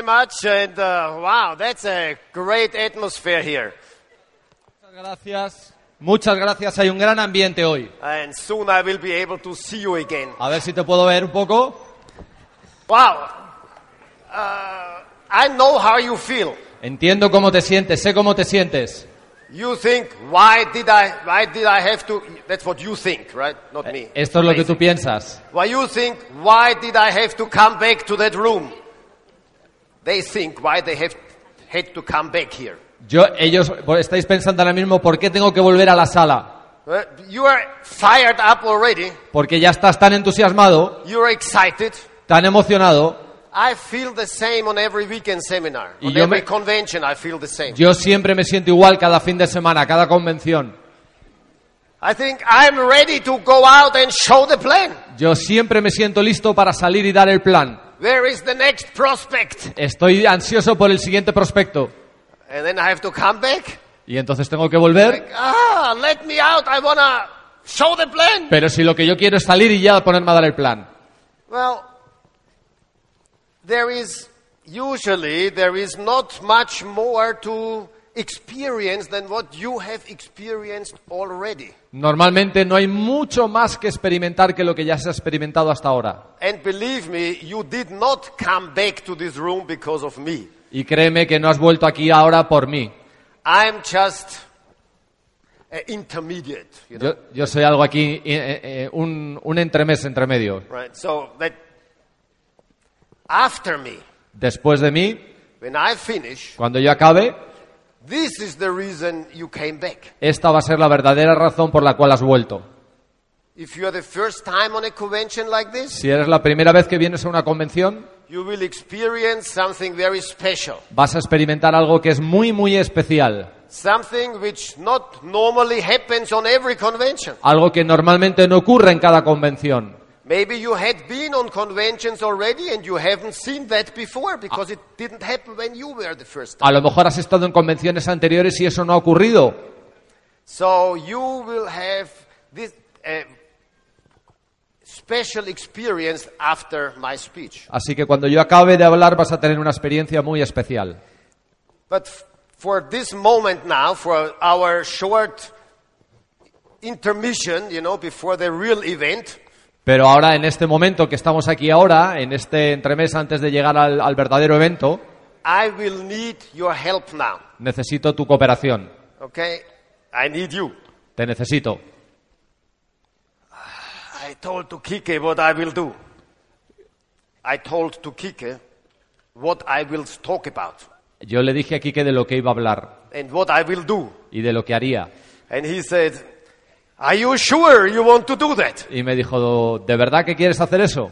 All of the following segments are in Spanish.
very much. And uh, wow, that's a great atmosphere here. Muchas gracias. Muchas gracias, hay un gran ambiente hoy. And soon I will be able to see you again. A ver si te puedo ver un poco. Wow. Uh, I know how you feel. Entiendo cómo te sientes, sé cómo te sientes. You think, why did I, why did I have to, that's what you think, right? Not me. Esto es lo que tú piensas. Why you think, why did I have to come back to that room? They think, why they have had to come back here. Yo, ellos estáis pensando ahora mismo por qué tengo que volver a la sala. Uh, You are fired up already. Porque ya estás tan entusiasmado, You're excited. tan emocionado. I feel the same on every weekend seminar. On yo every me- convention I feel the same. Yo siempre me siento igual cada fin de semana, cada convención. I think I'm ready to go out and show the plan. Yo siempre me siento listo para salir y dar el plan. Where is the next prospect? Estoy ansioso por el siguiente prospecto. And then I have to come back. Y entonces tengo que volver. Like, ah, let me out. I wanna show the plan. Pero si lo que yo quiero es salir y ya ponerme a dar el plan. Well, there is usually there is not much more to experience than what you have experienced already. Normalmente no hay mucho más que experimentar que lo que ya se ha experimentado hasta ahora. And believe me, you did not come back to this room because of me. Y créeme que no has vuelto aquí ahora por mí. I'm just intermediate, you know. Yo, yo soy algo aquí, eh, eh, eh, un, un entremés entre medio. Right. So that after me, Después de mí, when I finish, cuando yo acabe, this is the reason you came back. esta va a ser la verdadera razón por la cual has vuelto. If you are the first time on a convention like this, Si eres la primera vez que vienes a una convención, you will experience something very special. vas a experimentar algo que es muy, muy especial. Something which not normally happens on every convention. Algo que normalmente no ocurre en cada convención. Maybe you had been on conventions already and you haven't seen that before because it didn't happen when you were the first time. A lo mejor has estado en convenciones anteriores y eso no ha ocurrido. So you will have this uh, special experience after my speech. Así que cuando yo acabe de hablar vas a tener una experiencia muy especial. But for this moment now, for our short intermission, you know, before the real event, Pero ahora, en este momento que estamos aquí ahora, en este entremés antes de llegar al, al verdadero evento, I will need your help now. necesito tu cooperación. Okay? I need you. Te necesito. I told to Kike what I will do. I told to Kike what I will talk about Yo le dije aquí que de lo que iba a hablar and what I will do. y de lo que haría. And he said, Are you sure you want to do that? Y me dijo, ¿de verdad que quieres hacer eso?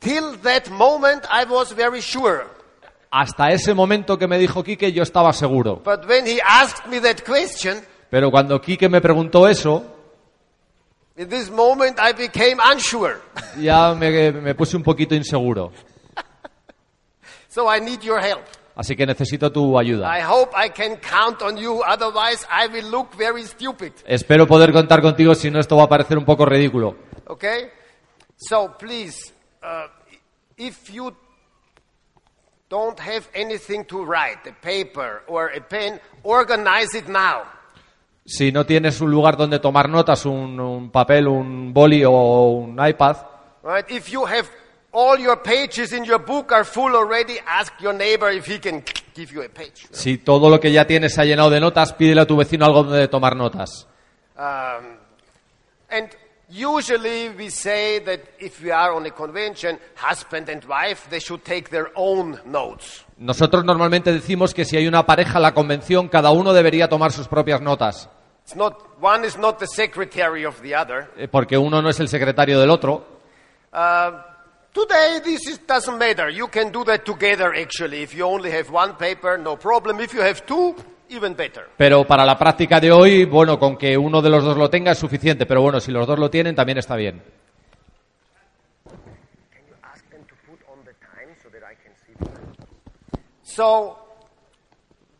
Till that moment, I was very sure. Hasta ese momento que me dijo Quique yo estaba seguro. But when he asked me that question, Pero cuando Quique me preguntó eso, in this moment, I became unsure. ya me, me puse un poquito inseguro. So I need your help. Así que necesito tu ayuda. I hope I can count on you, otherwise, I will look very stupid. Espero poder contar contigo, si no esto va a parecer un poco ridículo. Okay? So please, uh, if you don't have anything to write, a paper or a pen, organize it now. Si no tienes un lugar donde tomar notas, un, un papel, un boli o un iPad, Right? If you have all your pages in your book are full already, ask your neighbor if he can give you a page. si todo lo que ya tienes se ha llenado de notas, pídele a tu vecino algo donde tomar notas. Um, and usually we say that if we are on a convention, husband and wife, they should take their own notes. Nosotros normalmente decimos que si hay una pareja en la convención, cada uno debería tomar sus propias notas, It's not, one is not the secretary of the other. eh, porque uno no es el secretario del otro. Uh, today, this is, doesn't matter. You can do that together, actually. If you only have one paper, no problem. If you have two, even better. Pero para la práctica de hoy, bueno, con que uno de los dos lo tenga es suficiente, pero bueno, si los dos lo tienen, también está bien. Can you ask them to put on the time so that I can see the time? So,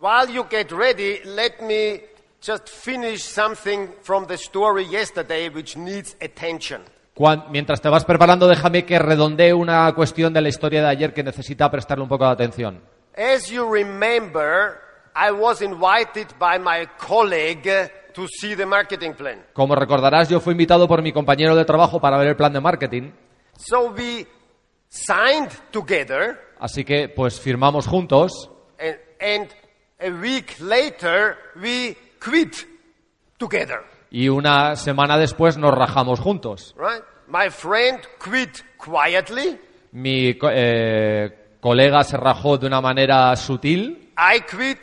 while you get ready, let me just finish something from the story yesterday which needs attention. Cuan- mientras te vas preparando, déjame que redondee una cuestión de la historia de ayer que necesita prestarle un poco de atención. As you remember, I was invited by my colleague to see the marketing plan. Como recordarás, yo fui invitado por mi compañero de trabajo para ver el plan de marketing, So we signed together, así que pues firmamos juntos and, and a week later, we quit together. Y una semana después nos rajamos juntos. Right? My friend quit quietly. Mi co- eh, colega se rajó de una manera sutil I quit,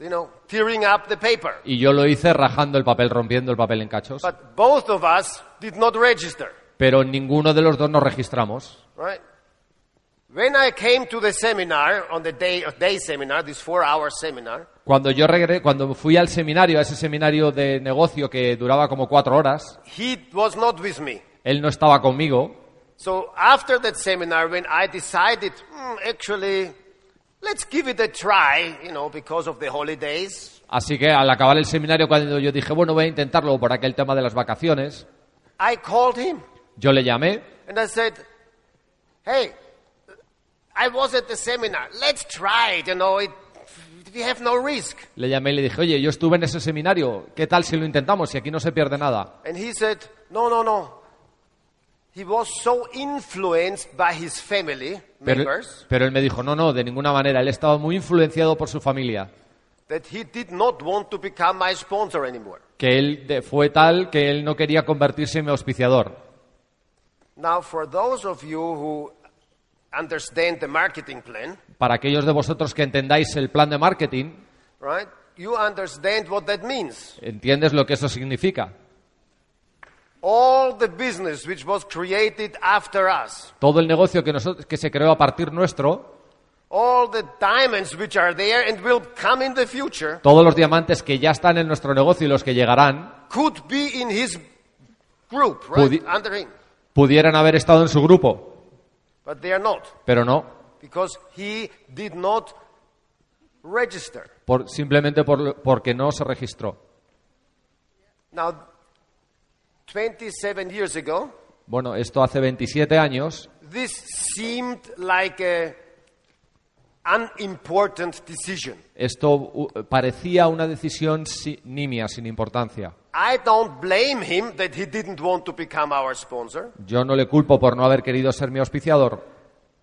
you know, tearing up the paper. y yo lo hice rajando el papel, rompiendo el papel en cachos. But both of us did not register. Pero ninguno de los dos nos registramos. Right? When I came to the seminar, on the day, day seminar, this four hour seminar, Cuando yo regre- cuando fui al seminario, a ese seminario de negocio que duraba como cuatro horas, he was not with me. él no estaba conmigo. So after that seminar, when I decided, "Hmm, actually, let's give it a try, you know, because of the holidays, Así que al acabar el seminario, cuando yo dije, bueno, voy a intentarlo por aquel tema de las vacaciones, I called him yo le llamé and I said, hey, I was at the seminar. Let's try it, you know, it, we have no risk. Le llamé y le dije, oye, yo estuve en ese seminario, ¿qué tal si lo intentamos? Aquí no se pierde nada. And he said, no, no, no. He was so influenced by his family Pero, members pero él me dijo, no, no, de ninguna manera. Él estaba muy influenciado por su familia. that he did not want to become my sponsor anymore. Que él de- fue tal que él no quería convertirse en mi auspiciador. Now, for those of you who understand the marketing plan, Para aquellos de vosotros que entendáis el plan de marketing, right, you understand what that means. entiendes lo que eso significa. All the business which was created after us, Todo el negocio que, nosotros, que se creó a partir nuestro, all the diamonds which are there and will come in the future, todos los diamantes que ya están en nuestro negocio y los que llegarán, could be in his group, right, Pudi- under him. pudieran haber estado en su grupo, But they are not, pero no, because he did not register. por- simplemente por- porque no se registró. Now, 27 years ago, Bueno, esto hace 27 años, this seemed like a unimportant decision. esto parecía una decisión si- nimia, sin importancia. I don't blame him that he didn't want to become our sponsor. Yo no le culpo por no haber querido ser mi auspiciador.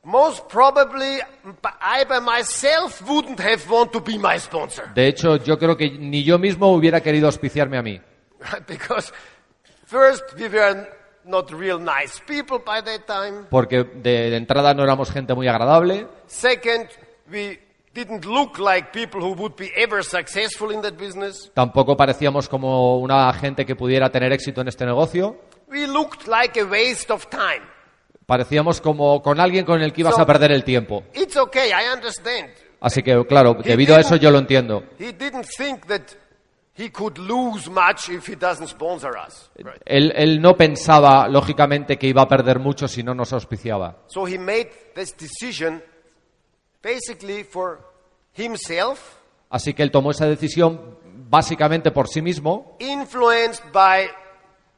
Most probably, I by myself wouldn't have want to be my sponsor. De hecho, yo creo que ni yo mismo hubiera querido auspiciarme a mí. because first, we were not real nice people by that time. Porque de entrada no éramos gente muy agradable. Second, we didn't look like people who would be ever successful in that business. Tampoco parecíamos como una gente que pudiera tener éxito en este negocio. We looked like a waste of time. Parecíamos como con alguien con el que ibas So- a perder el tiempo. It's okay, I understand. Así que, claro, debido a eso yo lo entiendo. He didn't think that he could lose much if he doesn't sponsor us. Right. Él, él no pensaba, lógicamente, que iba a perder mucho si no nos auspiciaba. So he made this decision basically for himself, Así que él tomó esa decisión básicamente por sí mismo, influenced by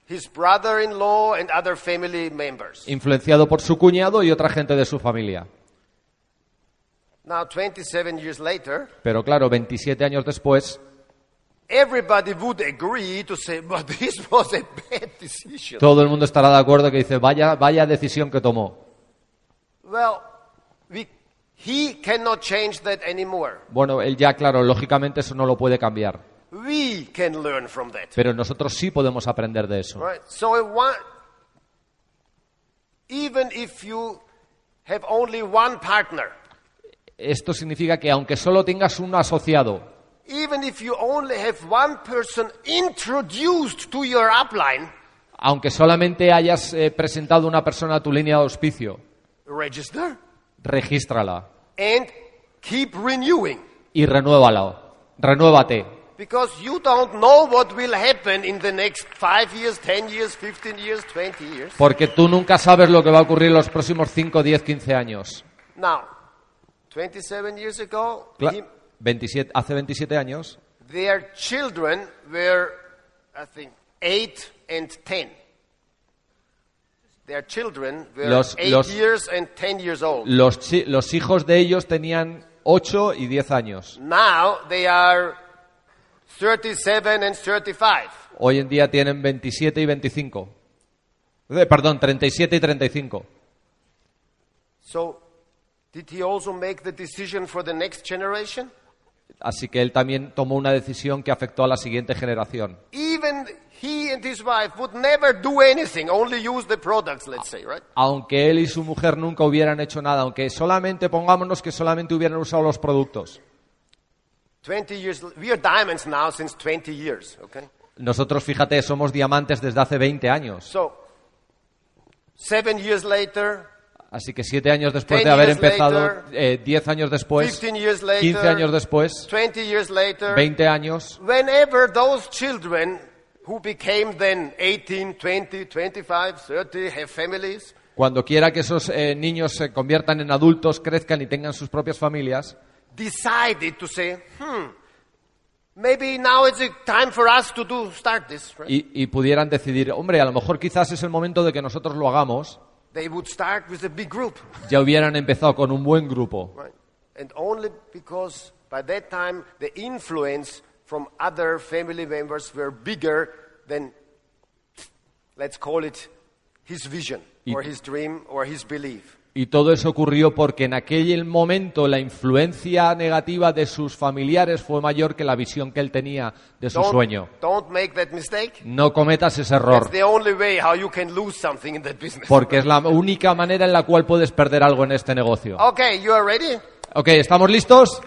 his brother-in-law and other family members. influenciado por su cuñado y otra gente de su familia. Now, 27 years later, Pero claro, 27 años después, everybody would agree to say, but this was a bad decision. todo el mundo estará de acuerdo que dice, vaya, vaya decisión que tomó. Well, we, he cannot change that anymore. Bueno, él ya, claro, lógicamente eso no lo puede cambiar. We can learn from that. Pero nosotros sí podemos aprender de eso. Right? So, wa- even if you have only one partner, Esto significa que aunque solo tengas un asociado, even if you only have one person introduced to your upline, aunque solamente hayas eh, presentado una persona a tu línea de auspicio, register regístrala and keep renewing. y renuévala. Renuévate. Because you don't know what will happen in the next five years, 10 years, 15 years, 20 years. Porque tú nunca sabes lo que va a ocurrir en los próximos 5, 10, 15 años. Now, 27 years ago, Cla- him- 27 hace 27 años, their children were, I think, 8 and 10. Their children were Los- 8 los- years and 10 years old. Los, los hijos de ellos tenían 8 y 10 años. Now they are 37 and 35. Hoy en día tienen 27 y 25. Eh, perdón, 37 y 35. So, did he also make the decision for the next generation? Así que él también tomó una decisión que afectó a la siguiente generación. Even he and his wife would never do anything, only use the products, let's say, right? Aunque él y su mujer nunca hubieran hecho nada, aunque solamente pongámonos que solamente hubieran usado los productos. 20 years, we are diamonds now since 20 years, okay? Nosotros, fíjate, somos diamantes desde hace 20 años. So, seven years later, Así que siete años después de haber years empezado, later, eh, 10 años después, 15 years later, 15 años después, 20 years later, 20 años, whenever those children who became then 18, 20, 25, 30, have families, cuando quiera que esos eh, niños se conviertan en adultos, crezcan y tengan sus propias familias, decided to say, hmm, maybe now it's a time for us to do start this. Right? y, y pudieran decidir, hombre, a lo mejor quizás es el momento de que nosotros lo hagamos, They would start with a big group, ya hubieran empezado con un buen grupo. right? And only because by that time the influence from other family members were bigger than, let's call it, his vision or his dream or his belief. Y todo eso ocurrió porque en aquel momento la influencia negativa de sus familiares fue mayor que la visión que él tenía de su Don't, sueño. don't make that mistake. No cometas ese That's error, the only way how you can lose something in that business. porque es la única manera en la cual puedes perder algo en este negocio. Okay, you are ready? Ok, ¿estamos listos?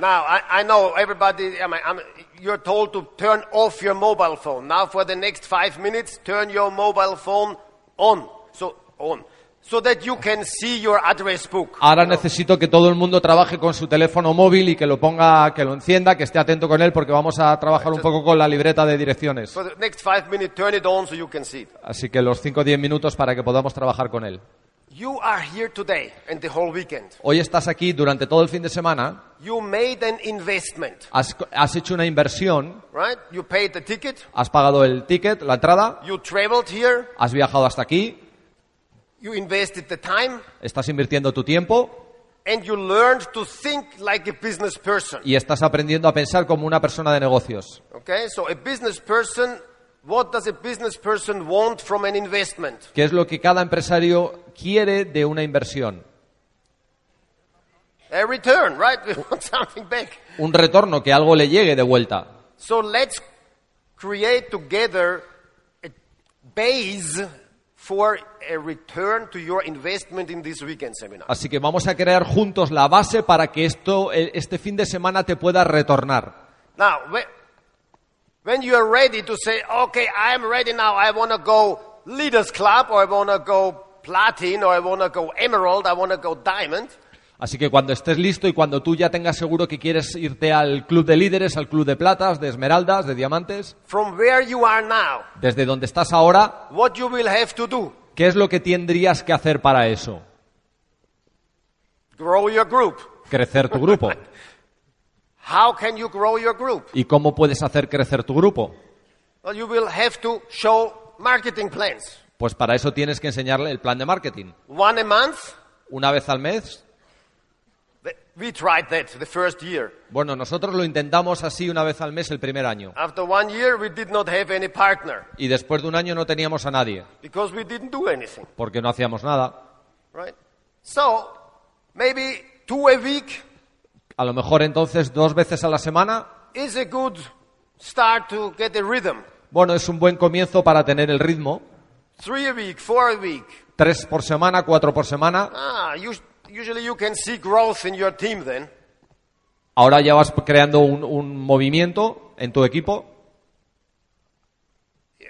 Now, I, I know everybody, I mean, I'm, you're told to turn off your mobile phone. Now, for the next five minutes, turn your mobile phone on. So, on. So that you can see your address book. Ahora necesito que todo el mundo trabaje con su teléfono móvil y que lo ponga, que lo encienda, que esté atento con él, porque vamos a trabajar un poco con la libreta de direcciones. Así que los 5 o 10 minutos para que podamos trabajar con él. You are here today and the whole weekend. Hoy estás aquí durante todo el fin de semana, You made an investment, has, has hecho una inversión, right? You paid the ticket. has pagado el ticket, la entrada, You traveled here. has viajado hasta aquí, You invested the time. estás invirtiendo tu tiempo And you learned to think like a business person. y estás aprendiendo a pensar como una persona de negocios. Okay, so a business person, what does a business person want from an investment? ¿Qué es lo que cada empresario quiere de una inversión? A return, right? We want something back. Un retorno, que algo le llegue de vuelta. So let's create together a base for a return to your investment in this weekend seminar. Así que vamos a crear juntos la base para que esto, este fin de semana te pueda retornar. Now, when, you are ready to say, okay, I'm ready now, I want to go Leaders Club, or I want to go Platin, or I want to go Emerald, I want to go Diamond, Así que cuando estés listo y cuando tú ya tengas seguro que quieres irte al club de líderes, al club de platas, de esmeraldas, de diamantes, from where you are now, desde donde estás ahora, what you will have to do. ¿qué es lo que tendrías que hacer para eso? Grow your group. Crecer tu grupo. How can you grow your group? ¿Y cómo puedes hacer crecer tu grupo? Well, you will have to show marketing plans. Pues para eso tienes que enseñarle el plan de marketing. One a month. Una vez al mes. We tried that the first year. Bueno, nosotros lo intentamos así una vez al mes el primer año. After one year, we did not have any partner Y después de un año no teníamos a nadie, because we didn't do anything, porque no hacíamos nada. right? So, maybe two a week A lo mejor entonces dos veces a la semana, is a good start to get a rhythm. bueno, es un buen comienzo para tener el ritmo. Three a week, four a week. Tres por semana, cuatro por semana. Ah, us- usually you can see growth in your team then. Ahora ya vas creando un, un movimiento en tu equipo. Yeah, I can see you agree. Yeah, yeah, you can imagine that. Mhm,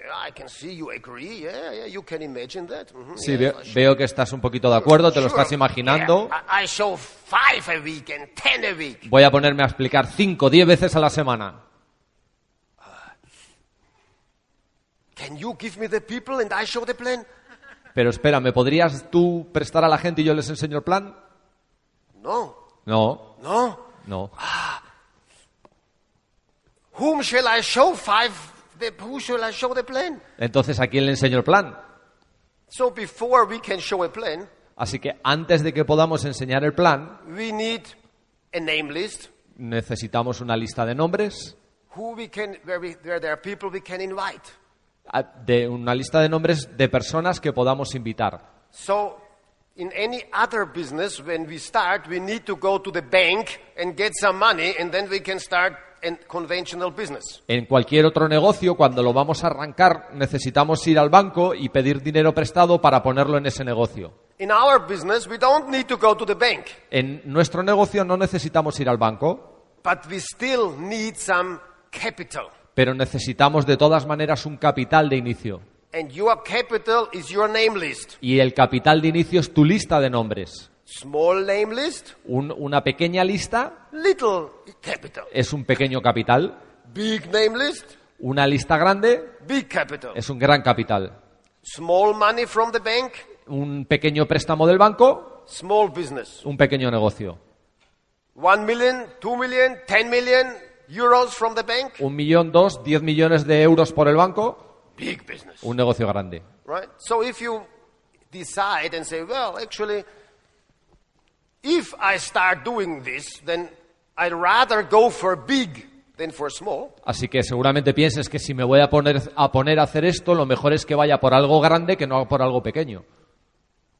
Sí, veo, veo que estás un poquito de acuerdo, te lo estás imaginando. Yeah, I, I show five a week and ten a week. Voy a ponerme a explicar cinco, diez veces a la semana. Can you give me the people and I show the plan? Pero espera, ¿me podrías tú prestar a la gente y yo les enseño el plan? No, No, no. no. whom shall I show five? Show the plan? Entonces, ¿a quién le enseño el plan? So before we can show a plan, Así que antes de que podamos enseñar el plan, we need a name list necesitamos una lista de nombres, who we can where, we, where there are people we can invite. a- de una lista de nombres de personas que podamos invitar. So in any other business when we start we need to go to the bank and get some money and then we can start. En cualquier otro negocio, cuando lo vamos a arrancar, necesitamos ir al banco y pedir dinero prestado para ponerlo en ese negocio. In our business we don't need to go to the bank, En nuestro negocio no necesitamos ir al banco, but we still need some capital. pero necesitamos de todas maneras un capital de inicio. And your capital is your name list. Y el capital de inicio es tu lista de nombres. Small name list, Un- una pequeña lista little capital. es un pequeño capital, Big name list, una lista grande big capital. es un gran capital. Small money from the bank, Un pequeño préstamo del banco, small business. un pequeño negocio. One million, two million, ten million euros from the bank, Un millón, dos, diez millones de euros por el banco, big business. un negocio grande. Right? So if you decide and say, well, actually, if I start doing this, then I'd rather go for big than for small. Así que seguramente pienses que si me voy a poner a poner a hacer esto, lo mejor es que vaya por algo grande que no por algo pequeño.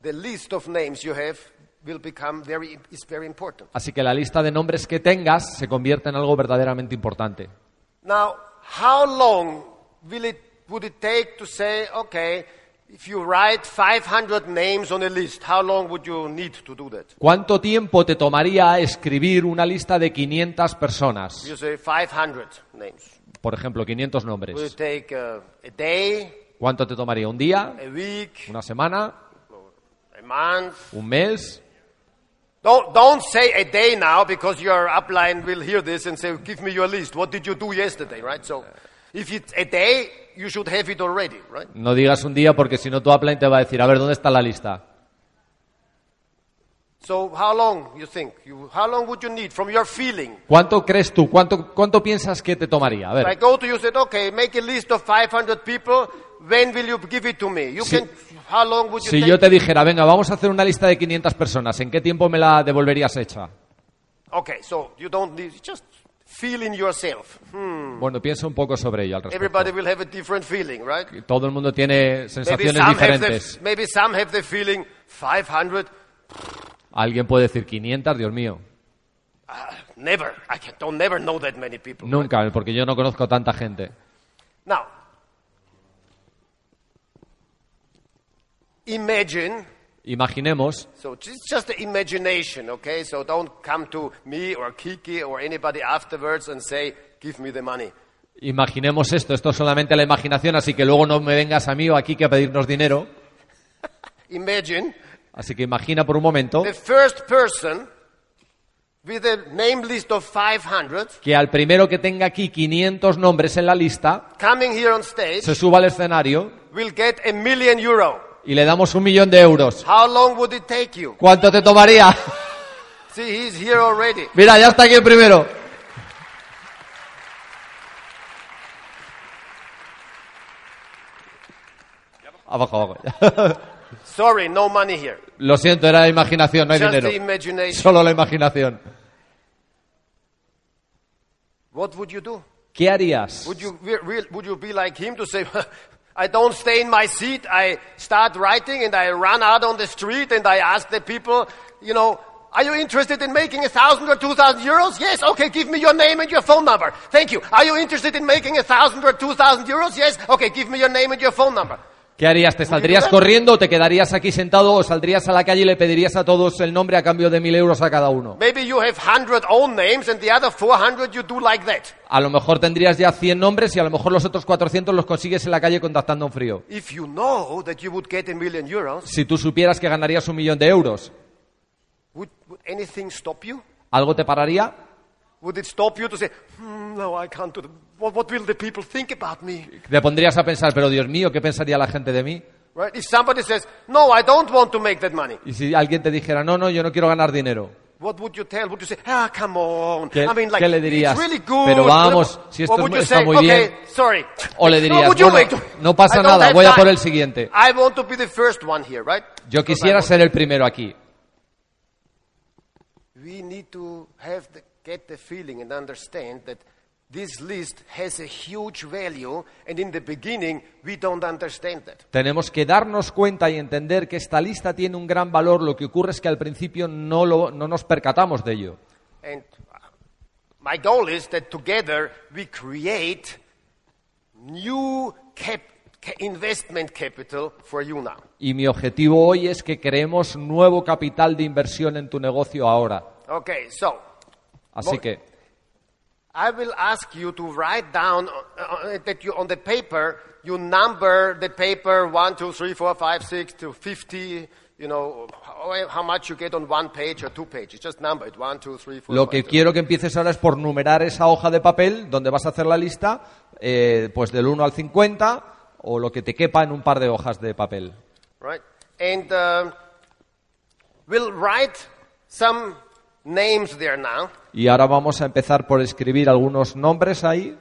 The list of names you have will become very, is very important. Así que la lista de nombres que tengas se convierte en algo verdaderamente importante. Now, how long will it, would it take to say, okay, if you write 500 names on a list, how long would you need to do that? ¿Cuánto tiempo te tomaría escribir una lista de 500 personas? You say 500 names. Por ejemplo, 500 Will it nombres. take uh, a day, ¿Cuánto te tomaría? ¿Un día? a week, ¿Una semana? a month? ¿Un mes? Don't, don't say a day now because your upline will hear this and say, give me your list. What did you do yesterday, right? So if it's a day, you should have it already, right? No digas un día porque si no tu upline te va a decir, a ver, ¿dónde está la lista? So how long you think? You, how long would you need from your feeling? ¿Cuánto crees tú? ¿Cuánto, cuánto piensas que te tomaría? A If I ver, go to you said, okay, make a list of 500 people. When will you give it to me? You Si- can. How long would you si take? yo te dijera, venga, vamos a hacer una lista de 500 personas, ¿en qué tiempo me la devolverías hecha? Okay, so you don't need just feel in yourself. Hmm. Bueno, piensa un poco sobre ello al respecto. Everybody will have a different feeling, right? Todo el mundo tiene Maybe sensaciones have diferentes. the, maybe some have the feeling 500. Alguien puede decir 500, Dios mío. Never. I can, don't never know that many people. right? Nunca, porque yo no conozco tanta gente. Now, imagine. Imaginemos, So it's just the imagination, okay? So don't come to me or Kiki or anybody afterwards and say, "Give me the money." imaginemos esto, esto es solamente la imaginación, así que luego no me vengas a mí o aquí que a pedirnos dinero. Imagine Así que imagina por un momento the first person with a name list of 500 que al primero que tenga aquí 500 nombres en la lista coming here on stage se suba al escenario will get a million euro. Y le damos un millón de euros. How long would it take you? ¿Cuánto te tomaría? See, he's here already. Mira, ya está aquí el primero. Abajo, abajo. Sorry, no money here. Lo siento, era imaginación, no hay Just dinero. Solo la imaginación. What would you do? ¿Qué harías? Would you, would you be like him to say, I don't stay in my seat, I start writing and I run out on the street and I ask the people, you know, are you interested in making a thousand or two thousand euros? Yes, okay, give me your name and your phone number. Thank you. Are you interested in making a thousand or two thousand euros? Yes, okay, give me your name and your phone number. ¿Qué harías? ¿Te saldrías corriendo o te quedarías aquí sentado o saldrías a la calle y le pedirías a todos el nombre a cambio de mil euros a cada uno? A lo mejor tendrías ya 100 nombres y a lo mejor los otros 400 los consigues en la calle contactando en frío. If you know that you would get a million euros, Si tú supieras que ganarías un millón de euros, would, would anything stop you? ¿algo te pararía? Would it stop you to say, hmm, no, I can't do that. What, what will the people think about me? Te pondrías a pensar, pero Dios mío, ¿qué pensaría la gente de mí? Right? If somebody says, no, I don't want to make that money, Y si alguien te dijera, no, no, yo no quiero ganar dinero, what would you tell? Would you say, ah, come on? ¿Qué- I mean, like, qué le dirías? It's really good. Pero vamos, si esto es- you está say, muy okay, bien. sorry. O le No, dirías, would you bueno, wait? no pasa nada, voy a time. por el siguiente. I want to be the first one here, right? Yo quisiera ser el primero aquí. We need to have the, get the feeling and understand that this list has a huge value, and in the beginning we don't understand that. Tenemos que darnos cuenta y entender que esta lista tiene un gran valor. Lo que ocurre es que al principio no, lo- no nos percatamos de ello. And my goal is that together we create new cap- ca- investment capital for you now. Y mi objetivo hoy es que creemos nuevo capital de inversión en tu negocio ahora. Okay, so Así que I will ask you to write down uh, uh, that you on the paper you number the paper one, two, three, four, five, six to fifty. You know how, much you get on one page or two pages. Just number it one, two, three, four. lo five, que six. quiero que empieces ahora es por numerar esa hoja de papel donde vas a hacer la lista, eh, pues del 1 al 50 o lo que te quepa en un par de hojas de papel. right? And um, we'll write some names there now. Y ahora vamos a empezar por escribir algunos nombres ahí.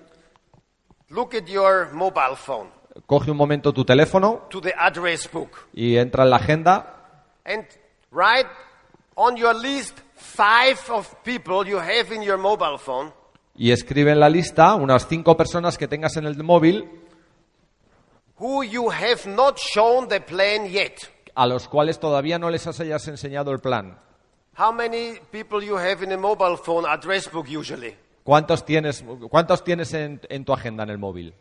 Look at your mobile phone Coge un momento tu teléfono to the address book y entra en la agenda and write on your list five of people you have in your mobile phone y escribe en la lista unas cinco personas que tengas en el móvil who you have not shown the plan yet. a los cuales todavía no les hayas enseñado el plan. How many people you have in a mobile phone address book usually? ¿Cuántos tienes, cuántos tienes en, en tu agenda en el móvil?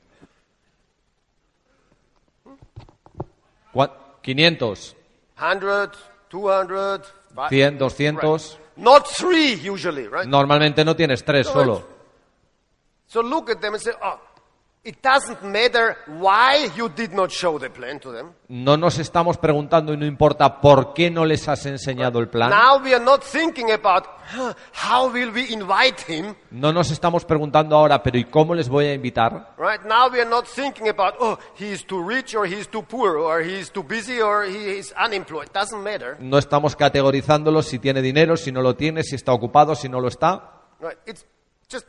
¿Cuá- 500, 100, 200, fi- 100, 200. Not three usually, right? Normalmente no tienes tres solo. So look at them and say, oh, No nos estamos preguntando y no importa por qué no les has enseñado el plan. Now we are not thinking about huh, how will we invite him, No nos estamos preguntando ahora, pero ¿y cómo les voy a invitar? right? Now we are not thinking about, oh, he is too rich or he is too poor or he is too busy or he is unemployed. Doesn't matter. No estamos categorizándolo si tiene dinero, si no lo tiene, si está ocupado, si no lo está. Right? It's just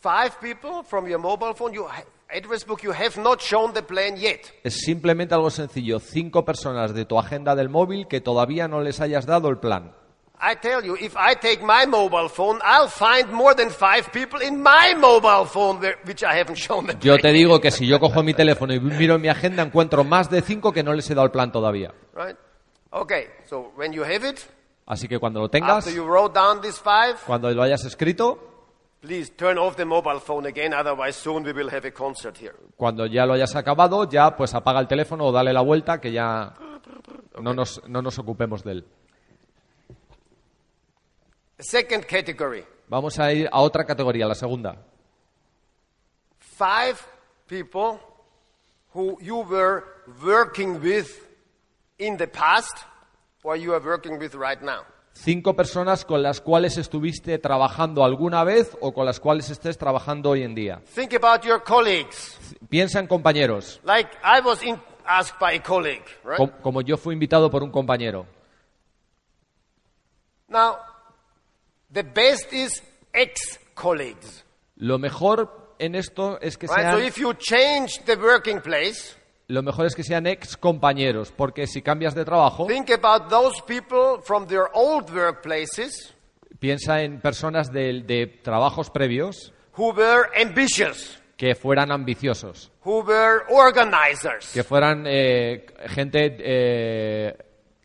five people from your mobile phone, your address book, you have not shown the plan yet. Es simplemente algo sencillo. Cinco personas de tu agenda del móvil que todavía no les hayas dado el plan. I tell you, if I take my mobile phone, I'll find more than five people in my mobile phone where, which I haven't shown the Yo te digo que si yo cojo mi teléfono y miro mi agenda, encuentro más de cinco que no les he dado el plan todavía. Right? Okay, so when you have it, Así que cuando lo tengas, after you wrote down these five, cuando lo hayas escrito, cuando ya lo hayas acabado, ya pues apaga el teléfono o dale la vuelta que ya no nos, no nos ocupemos de él. Second category, Vamos a ir a otra categoría, la segunda. five people who you were working with in the past or you are working with right now. Cinco personas con las cuales estuviste trabajando alguna vez o con las cuales estés trabajando hoy en día. Think about your colleagues. Piensa en compañeros, Like I was in, asked by a colleague, right? com- como yo fui invitado por un compañero. Now, the best is ex-colleagues, Lo mejor en esto es que right? So sean, if you change the working place, lo mejor es que sean ex compañeros, porque si cambias de trabajo, think about those people from their old workplaces piensa en personas de, de trabajos previos who were ambitious, que fueran ambiciosos, who were organizers, que fueran eh, gente eh,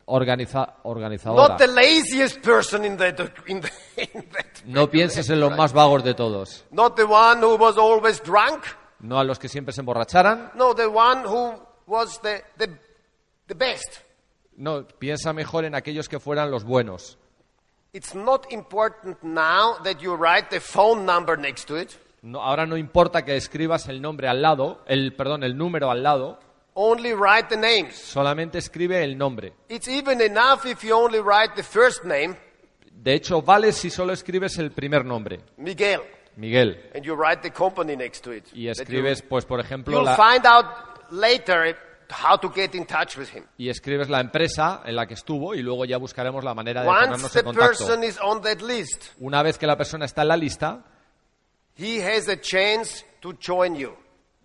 organiza- organizadora. not the laziest person in that, in, the, in that, No pienses en los más vagos de todos, not the one who was always drunk, no a los que siempre se emborracharan, no, the one who was the, the, the best. no, piensa mejor en aquellos que fueran los buenos. It's not important now that you write the phone number next to it. No, ahora no importa que escribas el nombre al lado, el perdón, el número al lado, Only write the names. solamente escribe el nombre. It's even enough if you only write the first name, De hecho, vale si solo escribes el primer nombre, Miguel, Miguel, and you write the company next to it. y escribes, pues, por ejemplo, You'll la, find out later how to get in touch with him. y escribes la empresa en la que estuvo y luego ya buscaremos la manera de ponernos Once en contacto. person is on that list, Una vez que la persona está en la lista, he has a chance to join you.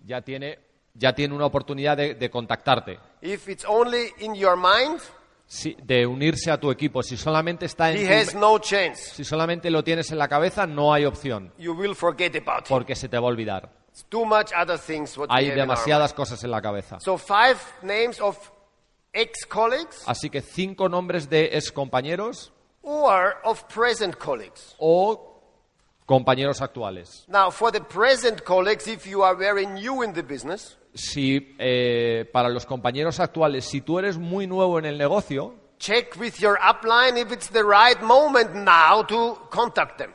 ya tiene, ya tiene una oportunidad de, de contactarte, If it's only in your mind, si- de unirse a tu equipo. Si solamente está en he tu- has no chance. si solamente lo tienes en la cabeza, no hay opción, You will forget about him. porque se te va a olvidar. It's too much other things what we Hay have in our demasiadas cosas en la cabeza. So five names of ex-colleagues Así que cinco nombres de ex compañeros or of present colleagues. o compañeros actuales. Now, for the present colleagues, if you are very new in the business, Si eh, para los compañeros actuales, si tú eres muy nuevo en el negocio, check with your upline if it's the right moment now to contact them.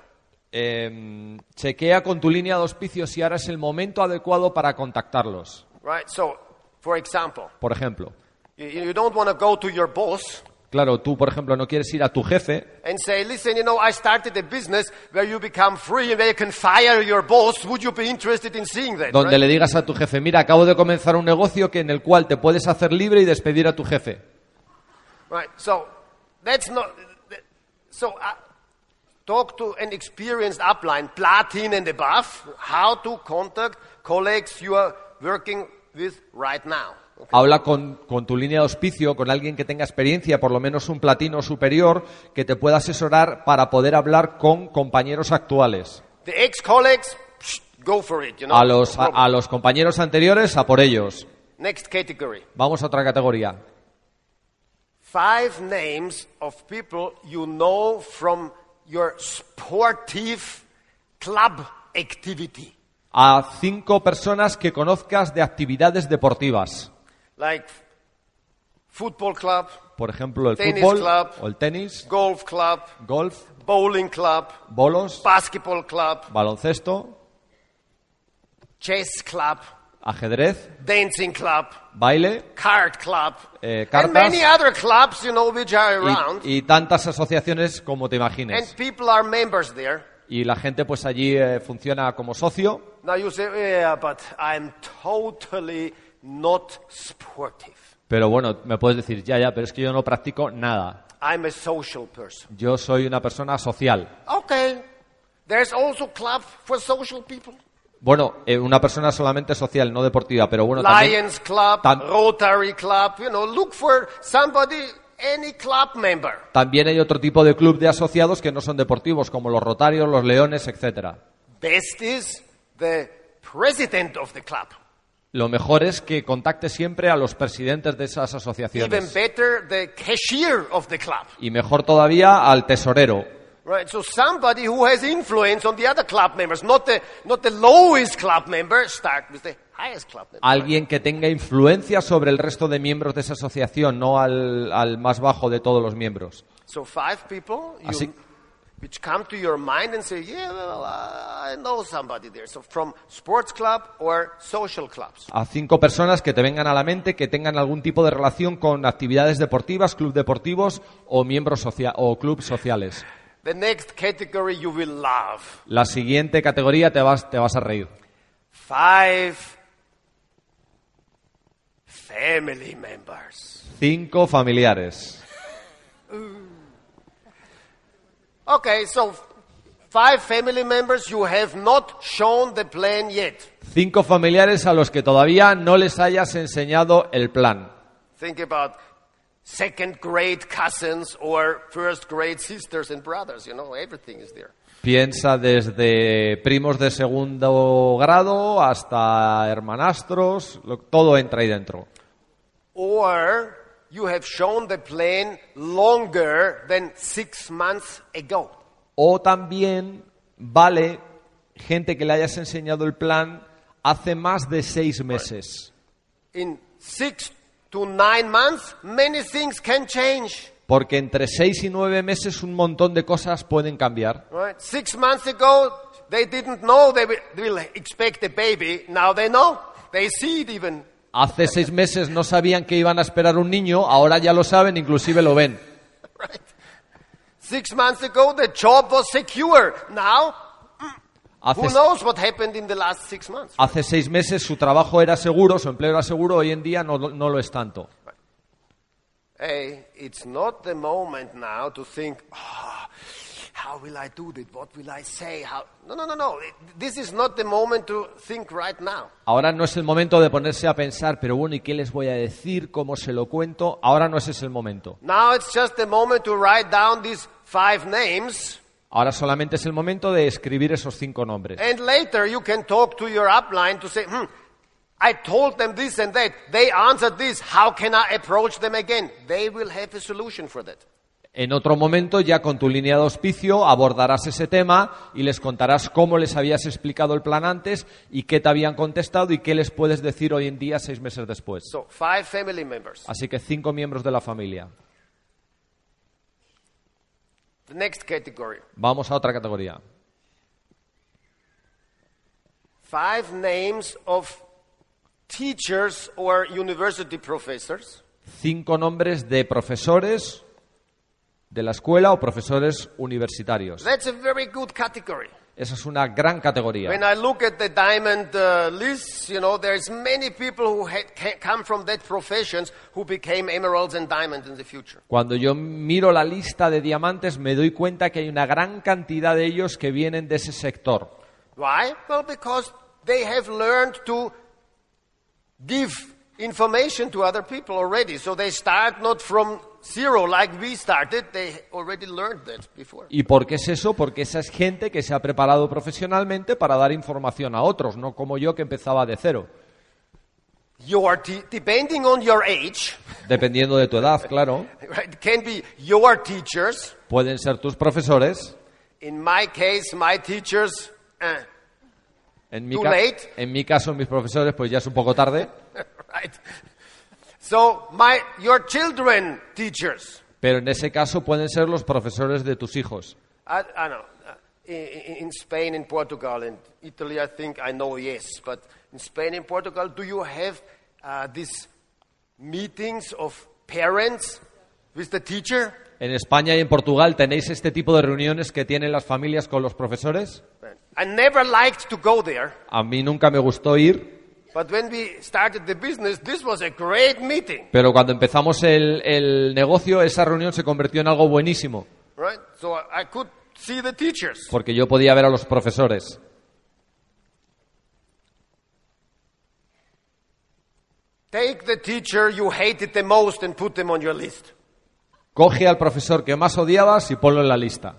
eh, chequea con tu línea de auspicio si ahora es el momento adecuado para contactarlos. Right? So, for example, Por ejemplo, you, you don't want to go to your boss claro, tú, por ejemplo, no quieres ir a tu jefe and say, listen, you know, I started a business where you become free and where you can fire your boss. Would you be interested in seeing that? donde right? le digas a tu jefe, mira, acabo de comenzar un negocio que en el cual te puedes hacer libre y despedir a tu jefe. Right. So that's not. So uh, talk to an experienced upline, platin and above, how to contact colleagues you are working with right now. Habla con, con tu línea de auspicio, con alguien que tenga experiencia, por lo menos un platino superior, que te pueda asesorar para poder hablar con compañeros actuales. The ex-colleagues, psh, go for it. You know. A los, a, a los compañeros anteriores, a por ellos. Next category. Vamos a otra categoría. Five names of people you know from your sportive club activity, A cinco personas que conozcas de actividades deportivas. Like football club, Por ejemplo, el Tenis fútbol club. o el tenis, golf club, golf, bowling club, bolos, basketball club, baloncesto, chess club, ajedrez, dancing club, baile card club, Eh, and cartas. many other clubs, you know, which are around. y, y tantas asociaciones como te And imagines. people are members there. Y la gente pues allí eh, funciona como socio. Now you say, yeah, but I'm totally not sportive. Pero bueno, me puedes decir, ya, ya, pero es que yo no practico nada. I'm a social person. Yo soy una persona social. Okay. There's also club for social people. Bueno, eh, una persona solamente social, no deportiva, pero bueno, también, Lions Club, tam- Rotary Club, you know, look for somebody, any club member. también hay otro tipo de club de asociados que no son deportivos, como los rotarios, los leones, etcétera. Best is the president of the club. Lo mejor es que contacte siempre a los presidentes de esas Even asociaciones. better, the cashier of the club. Y mejor todavía al tesorero. Right, so somebody who has influence on the other club members, not the, not the lowest club member, start with the highest club member. Alguien que tenga influencia sobre el resto de miembros de esa asociación, no al, al más bajo de todos los miembros. So five people you, Así- which come to your mind and say, yeah, well, I know somebody there. So from sports club or social clubs. A cinco personas que te vengan a la mente que tengan algún tipo de relación con actividades deportivas, club deportivos o miembros o sociales. The next category you will love. La siguiente categoría te vas, te vas a reír. Five family members. Cinco familiares. Okay, so five family members you have not shown the plan yet. Cinco familiares a los que todavía no les hayas enseñado el plan. Think about second grade cousins or first grade sisters and brothers, you know, everything is there. Piensa desde primos de segundo grado hasta hermanastros, lo- todo entra ahí dentro. Or you have shown the plan longer than six months ago. O también vale gente que le hayas enseñado el plan hace más de seis meses. In six to nine months, many things can change. Porque entre seis y nueve meses un montón de cosas pueden cambiar. Right? Six months ago, they didn't know they will, expect a baby. Now they know. They see it even. Hace seis meses no sabían que iban a esperar un niño, ahora ya lo saben, inclusive lo ven. Six months ago, the job was secure. Now, Hace, Who knows what happened in the last six months? hace seis meses su trabajo era seguro, su empleo era seguro, hoy en día no, no lo es tanto. Hey, it's not the moment now to think, "Ah, how will I do this? What will I say? How... No, no, no, no. This is not the moment to think right now. Ahora no es el momento de ponerse a pensar, pero bueno, ¿y qué les voy a decir? ¿Cómo se lo cuento? Ahora no ese es el momento. Now it's just the moment to write down these five names, Ahora solamente es el momento de escribir esos cinco nombres. and later you can talk to your upline to say, hmm, I told them this and that. They answered this. How can I approach them again? They will have a solution for that. En otro momento, ya con tu línea de auspicio, abordarás ese tema y les contarás cómo les habías explicado el plan antes y qué te habían contestado y qué les puedes decir hoy en día, seis meses después. So, five family members. Así que cinco miembros de la familia. The next category. Vamos a otra categoría. Five names of teachers or university professors Cinco nombres de profesores de la escuela o profesores universitarios. That's a very good category. Esa es una gran categoría. When I look at the diamond uh, list, you know, there's many people who had, come from that professions who became emeralds and diamonds in the future. Cuando yo miro la lista de diamantes me doy cuenta que hay una gran cantidad de ellos que vienen de ese sector. Why? Well, because they have learned to give information to other people already. So they start not from zero like we started. They already learned that before. ¿Y por qué es eso? Porque esa es gente que se ha preparado profesionalmente para dar información a otros, no como yo que empezaba de cero. Your te- depending on your age, Dependiendo de tu edad, claro. right, can be your teachers. Pueden ser tus profesores. In my case, my teachers, uh, En mi, Too late. en mi caso, mis profesores, pues ya es un poco tarde. right? So my, your children teachers. Pero en ese caso pueden ser los profesores de tus hijos. I, I know. uh, In, in Spain, in Portugal, and Italy, I think I know yes. But in Spain and Portugal, do you have uh, these meetings of parents with the teacher? En España y en Portugal tenéis este tipo de reuniones que tienen las familias con los profesores. I never liked to go there, A mí nunca me gustó ir, but when we started the business, this was a great meeting, pero cuando empezamos el, el negocio, esa reunión se convirtió en algo buenísimo, right? So I I could see the teachers. porque yo podía ver a los profesores. Take the teacher you hated the most and put them on your list. Coge al profesor que más odiabas y ponlo en la lista.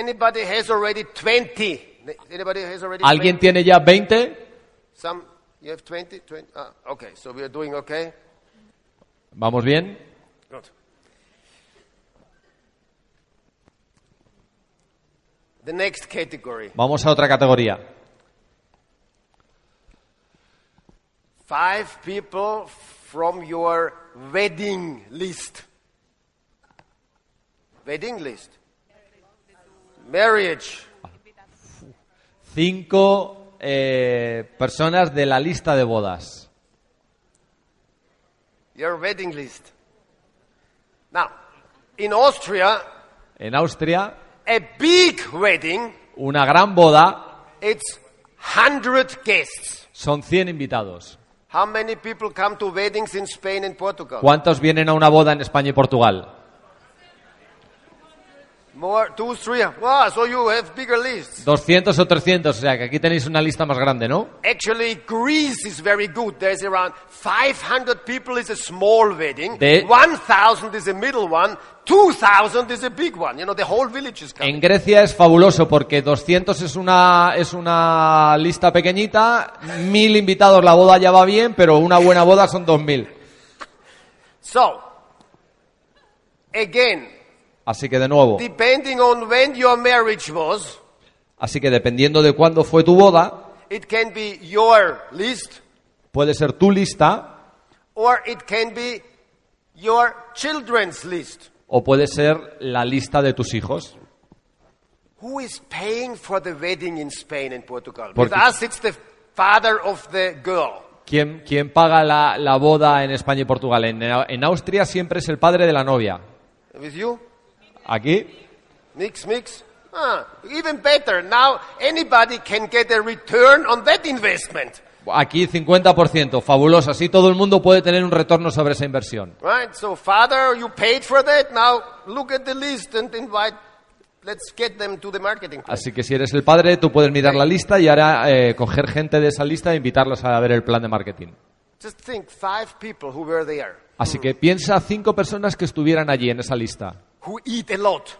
Anybody has already 20? Anybody has already ¿Alguien 20? tiene ya 20? Some, you have 20? 20? Ah, okay, so we are doing okay. ¿Vamos bien? Good. The next category. Vamos a otra categoría. Five people from your wedding list. Wedding list. Marriage. Cinco eh, personas de la lista de bodas. Your wedding list. Now, in Austria, En Austria, a big wedding, una gran boda it's 100 guests. son 100 invitados. How many people come to weddings in Spain and Portugal? ¿Cuántos vienen a una boda en España y Portugal? More, two, three. Wow, so you have bigger lists. 200 o 300, o sea que aquí tenéis una lista más grande, ¿no? Actually, Greece is very good. There's around 500 people is a small wedding. De- 1,000 is a middle one. 2,000 is a big one. You know, the whole village is coming. En Grecia es fabuloso porque 200 es una, es una lista pequeñita, 1000 invitados, la boda ya va bien, pero una buena boda son 2000. So, again, Así que de nuevo, depending on when your marriage was, así que dependiendo de cuándo fue tu boda, it can be your list puede ser tu lista or it can be your children's list. o puede ser la lista de tus hijos. Who is paying for the wedding in Spain and Portugal? Porque- With us, it's the father of the girl. ¿Quién, quién paga la, la boda en España y Portugal? En, en Austria siempre es el padre de la novia. With you? Aquí, Mix, mix. Ah, even better. Now anybody can get a return on that investment. aquí 50%. Fabuloso. Así todo el mundo puede tener un retorno sobre esa inversión. Right? So, father, you paid for that. Now look at the list and invite. Let's get them to the marketing. plan. Así que si eres el padre, tú puedes mirar la lista y ahora eh, coger gente de esa lista e invitarlos a ver el plan de marketing. Just think five people who were there, Así que piensa cinco personas que estuvieran allí en esa lista, who eat a lot.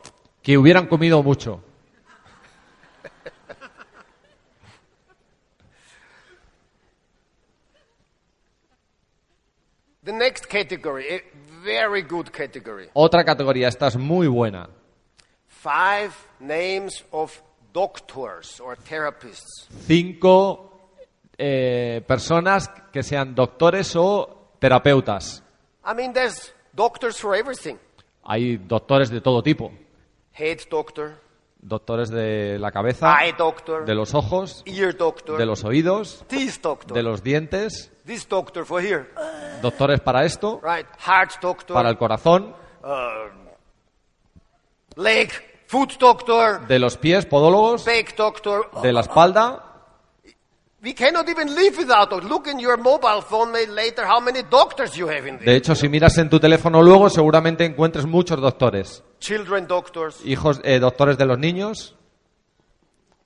que hubieran comido mucho. The next category, a very good category. Otra categoría, esta es muy buena. Five names of doctors or therapists. Cinco eh, personas que sean doctores o terapeutas. I mean, there's doctors for everything. Hay doctores de todo tipo. Head doctor, Doctores de la cabeza, eye doctor, de los ojos, ear doctor, de los oídos, teeth doctor, de los dientes, this doctor for here, doctores para esto, right? Heart doctor, para el corazón, leg, foot doctor, de los pies, podólogos, back doctor. de la espalda. De hecho, si miras en tu teléfono luego, seguramente encuentres muchos doctores. Children doctors. Hijos, eh, doctores de los niños,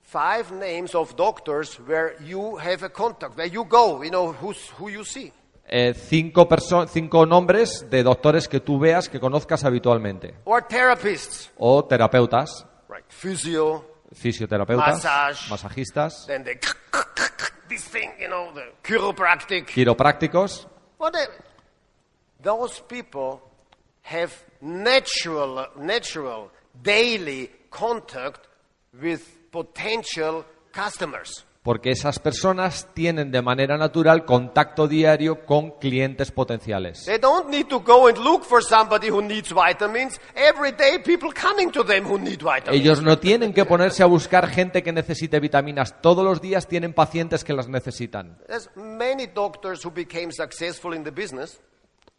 Five names of doctors where you have a contact, where you go, you know who's, who you see. eh, cinco, nombres de doctores que tú veas, que conozcas habitualmente. Or therapists, O terapeutas, right? Physio, fisioterapeutas, Massage. masajistas, then the this thing, you know, the chiropractic. quiroprácticos. Whatever. Those people have natural, natural, daily contact with potential customers. Porque esas personas tienen de manera natural contacto diario con clientes potenciales. They don't need to go and look for somebody who needs vitamins. Every day, people coming to them who need vitamins. Ellos no tienen que ponerse a buscar gente que necesite vitaminas. Todos los días tienen pacientes que las necesitan. There's many doctors who became successful in the business.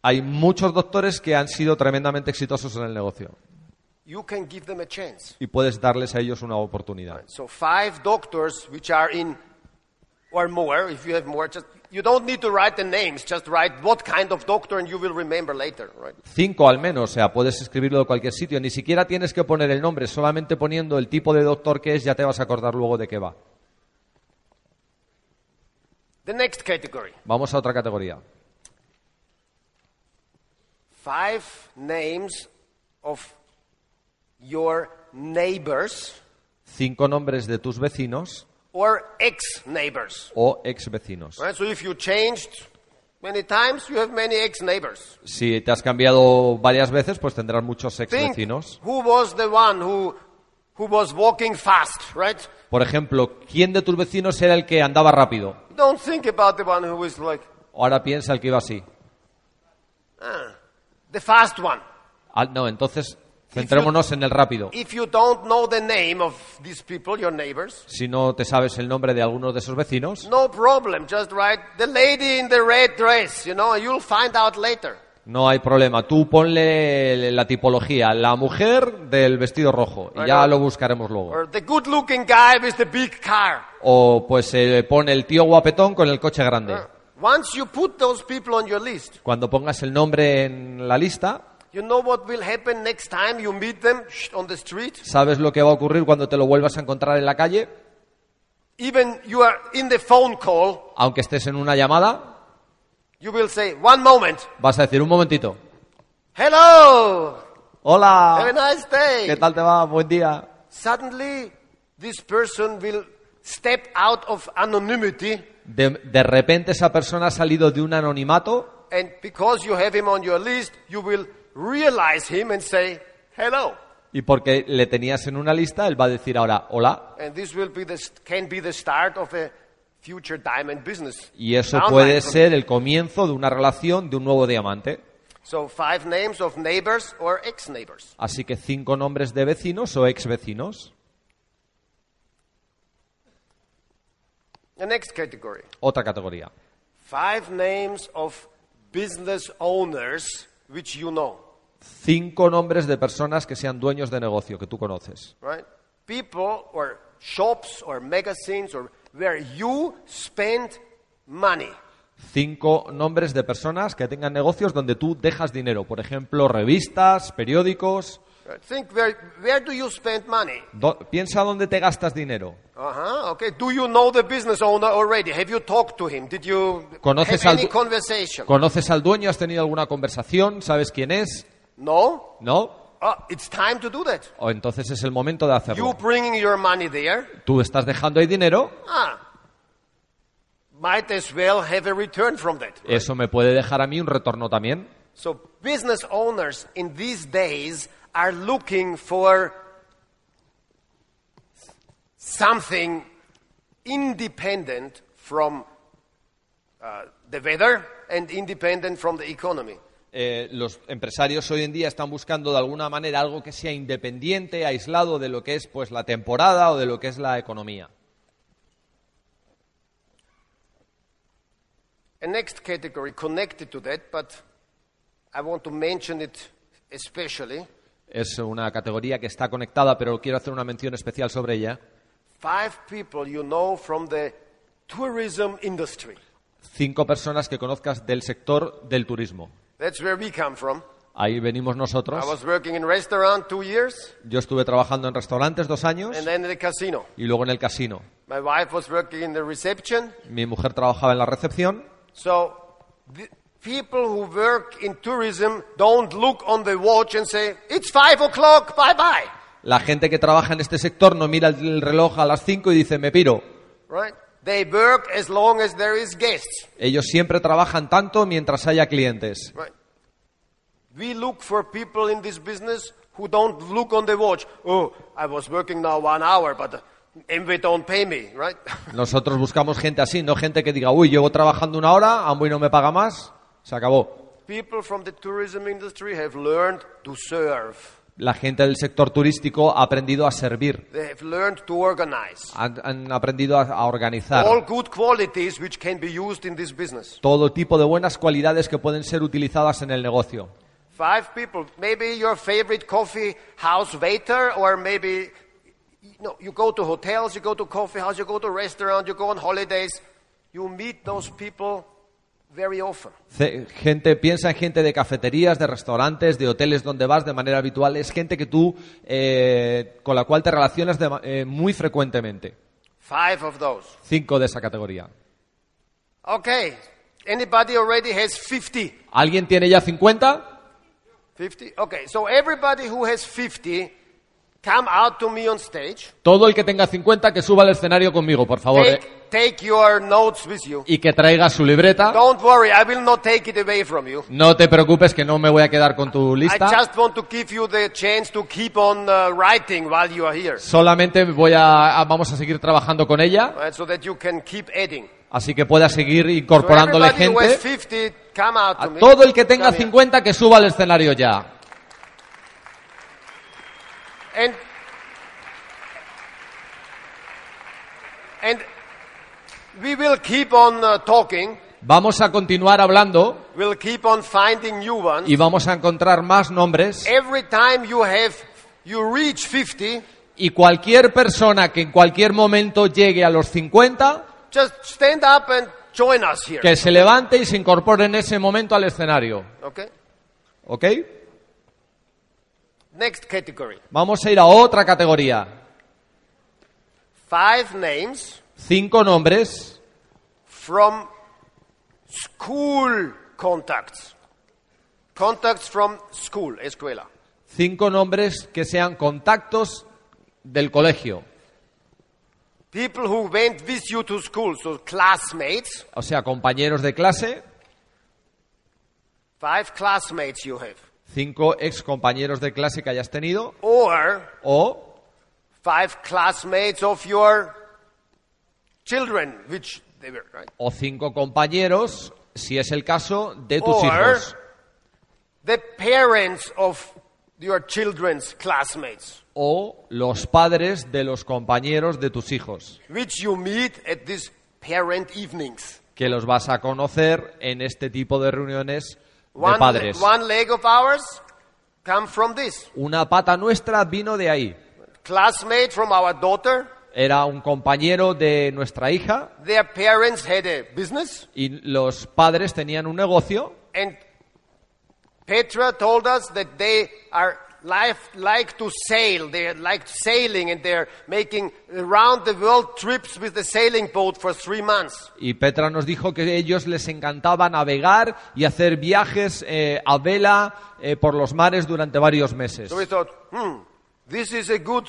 Hay muchos doctores que han sido tremendamente exitosos en el negocio You can give them a chance. y puedes darles a ellos una oportunidad. So five doctors which are in, or more, if you have more, just you don't need to write the names. Just write what kind of doctor, and you will remember later, right? Cinco al menos, o sea, puedes escribirlo de cualquier sitio. Ni siquiera tienes que poner el nombre, solamente poniendo el tipo de doctor que es ya te vas a acordar luego de qué va. The next category: Vamos a otra categoría. five names of your neighbors Cinco nombres de tus vecinos or ex-neighbors. o ex vecinos. Right? So if you changed many times, you have many ex-neighbors. Si te has cambiado varias veces, pues tendrás muchos ex Think vecinos. who was the one who who was walking fast, right? Por ejemplo, ¿quién de tus vecinos era el que andaba rápido? Don't think about the one who was like Ahora piensa el que iba así. ah, the fast one. Ah, no, entonces centrémonos en el rápido. Si no te sabes el nombre de algunos de esos vecinos, no problem. Just write the lady in the red dress, you know, you'll find out later. no hay problema. Tú ponle la tipología, la mujer del vestido rojo, y ya lo buscaremos luego. Or the good-looking guy with the big car. O pues se pone el tío guapetón con el coche grande. Once you put those people on your list, Cuando pongas el nombre en la lista, you know what will happen next time you meet them sh- on the street? ¿sabes lo que va a ocurrir cuando te lo vuelvas a encontrar en la calle? Even you are in the phone call, Aunque estés en una llamada, you will say, one moment. vas a decir un momentito. Hello! Have a Hola, nice day. ¿qué tal te va? Buen día. Suddenly, this person will step out of anonymity, De, de repente esa persona ha salido de un anonimato and because you have him on your list, you will realize him and say, hello. y porque le tenías en una lista, él va a decir ahora hola. And this will be the, can be the start of a future diamond business. Y eso puede ser el comienzo de una relación de un nuevo diamante. So five names of neighbors or ex-neighbors. Así que cinco nombres de vecinos o ex vecinos. The next category. Otra categoría. Five names of business owners which you know, Cinco nombres de personas que sean dueños de negocio que tú conoces. right? People or shops or magazines or where you spend money. Cinco nombres de personas que tengan negocios donde tú dejas dinero. Por ejemplo, revistas, periódicos. Think where, where do you spend money? Do- piensa dónde te gastas dinero. Okay. Do you know the business owner already? Have you talked to him? Did you ¿Conoces have al any du- conversation? ¿Conoces al dueño? ¿Has tenido alguna conversación? ¿Sabes quién es? No? ¿No? Uh, it's time to do that. O entonces es el momento de hacerlo. You bringing your money there, Tú estás dejando ahí dinero, ah, might as well have a return from that. eso me puede dejar a mí un retorno también. So business owners in these days are looking for something independent from uh, the weather and independent from the economy. Eh, los empresarios hoy en día están buscando de alguna manera algo que sea independiente, aislado de lo que es pues la temporada o de lo que es la economía. A next category connected to that, but I want to mention it especially. Es una categoría que está conectada, pero quiero hacer una mención especial sobre ella. Five people you know from the tourism industry. Cinco personas que conozcas del sector del turismo. That's where we come from. Ahí venimos I nosotros. was working in restaurant two years Yo estuve trabajando en restaurantes dos años and then in the casino. y luego en el casino. My wife was working in the reception. Mi mujer trabajaba en la recepción. So the people who work in tourism don't look on the watch and say, it's five o'clock, bye bye. La gente que trabaja en este sector no mira el reloj a las cinco y dice me piro. Right? They work as long as there is guests. Ellos siempre trabajan tanto mientras haya clientes. Right? We look for people in this business who don't look on the watch. Oh, I was working now one hour, but Amway don't pay me, right? Nosotros buscamos gente así, no gente que diga, uy, llevo trabajando una hora, Amway no me paga más, se acabó. people from the tourism industry have learned to serve. La gente del sector turístico ha aprendido a servir, They have learned to organize. han, han aprendido a, a organizar All good qualities which can be used in this business. todo tipo de buenas cualidades que pueden ser utilizadas en el negocio. Five people, maybe your favorite coffee house waiter, or maybe you, know, you go to hotels, you go to coffee house, you go to restaurant, you go on holidays. You meet those people very often. Ce- Gente, piensa en gente de cafeterías, de restaurantes, de hoteles donde vas de manera habitual. Es gente que tú, eh, con la cual te relacionas de eh, muy frecuentemente. Five of those. Cinco de esa categoría. Okay. Anybody already has 50? ¿Alguien tiene ya 50? 50? Okay. So everybody who has 50, come out to me on stage. Todo el que tenga 50 que suba al escenario conmigo, por favor. eh. Take, your notes with you. Y que traiga su libreta. Don't worry, I will not take it away from you. No te preocupes que no me voy a quedar con tu I lista. just want to give you the chance to keep on uh, writing while you are here, Solamente voy a, a- vamos a seguir trabajando con ella, right? So that you can keep adding. así que pueda seguir So incorporándole has gente. 50, come out to A todo el que tenga Come here. 50 que suba al escenario ya. And, and we will keep on uh, talking. Vamos a continuar hablando We'll keep on finding new ones. y vamos a encontrar más nombres. Every time you have, you reach 50, Y cualquier persona que en cualquier momento llegue a los 50, just stand up and join us here. que se levante y se incorpore en ese momento al escenario. Okay? ¿Ok? Next category. Vamos a ir a otra categoría. Five names Cinco nombres from school contacts. Contacts from school, escuela. Cinco nombres que sean contactos del colegio. People who went with you to school, so classmates. O sea, compañeros de clase, Five classmates you have. Cinco ex compañeros de clase que hayas tenido, Or o five classmates of your children, which they were, right? o cinco compañeros, si es el caso, de tus Or hijos. the parents of your children's classmates, O los padres de los compañeros de tus hijos, which you meet at these parent evenings. que los vas a conocer en este tipo de reuniones de One, padres. one leg of ours come from this. Una pata nuestra vino de ahí. Classmate from our daughter. Era un compañero de nuestra hija Their parents had a business. y los padres tenían un negocio And Petra told us that they are life, like to sail. They like sailing and they're making around the world trips with the sailing boat for three months. y Petra nos dijo que a ellos les encantaba navegar y hacer viajes eh, a vela eh, por los mares durante varios meses. So we thought, hmm, this is a good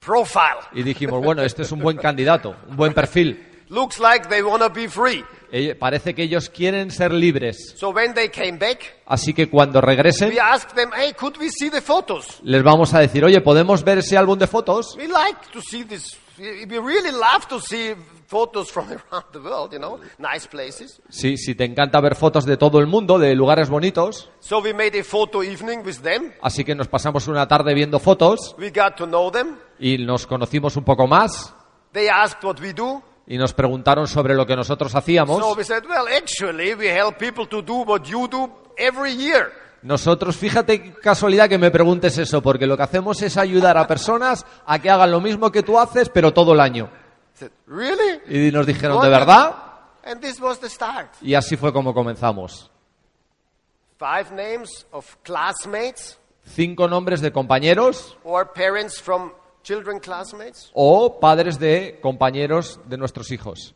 profile. Y dijimos, bueno, este es un buen candidato, un buen perfil. Looks like they want to be free. Eh, Parece que ellos quieren ser libres. So when they came back, Así que cuando regresen, we asked them, hey, could we see the photos? les vamos a decir, oye, ¿podemos ver ese álbum de fotos? We like to see this. We we really love to see photos from around the world, you know, nice places. Sí, si te encanta ver fotos de todo el mundo, de lugares bonitos. So we made a photo evening with them. Así que nos pasamos una tarde viendo fotos We got to know them. y nos conocimos un poco más They asked what we do. Y nos preguntaron sobre lo que nosotros hacíamos. Nosotros, fíjate qué casualidad que me preguntes eso, porque lo que hacemos es ayudar a personas a que hagan lo mismo que tú haces, pero todo el año. Y nos dijeron, ¿de verdad? And this was the start. Y así fue como comenzamos. Five names of classmates Cinco nombres de compañeros or parents from children classmates. o padres de compañeros de nuestros hijos.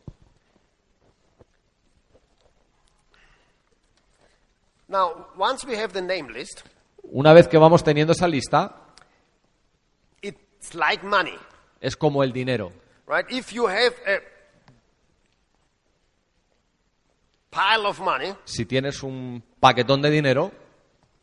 Now, once we have the name list, Una vez que vamos teniendo esa lista, it's like money, es como el dinero. right? If you have a pile of money Si tienes un paquetón de dinero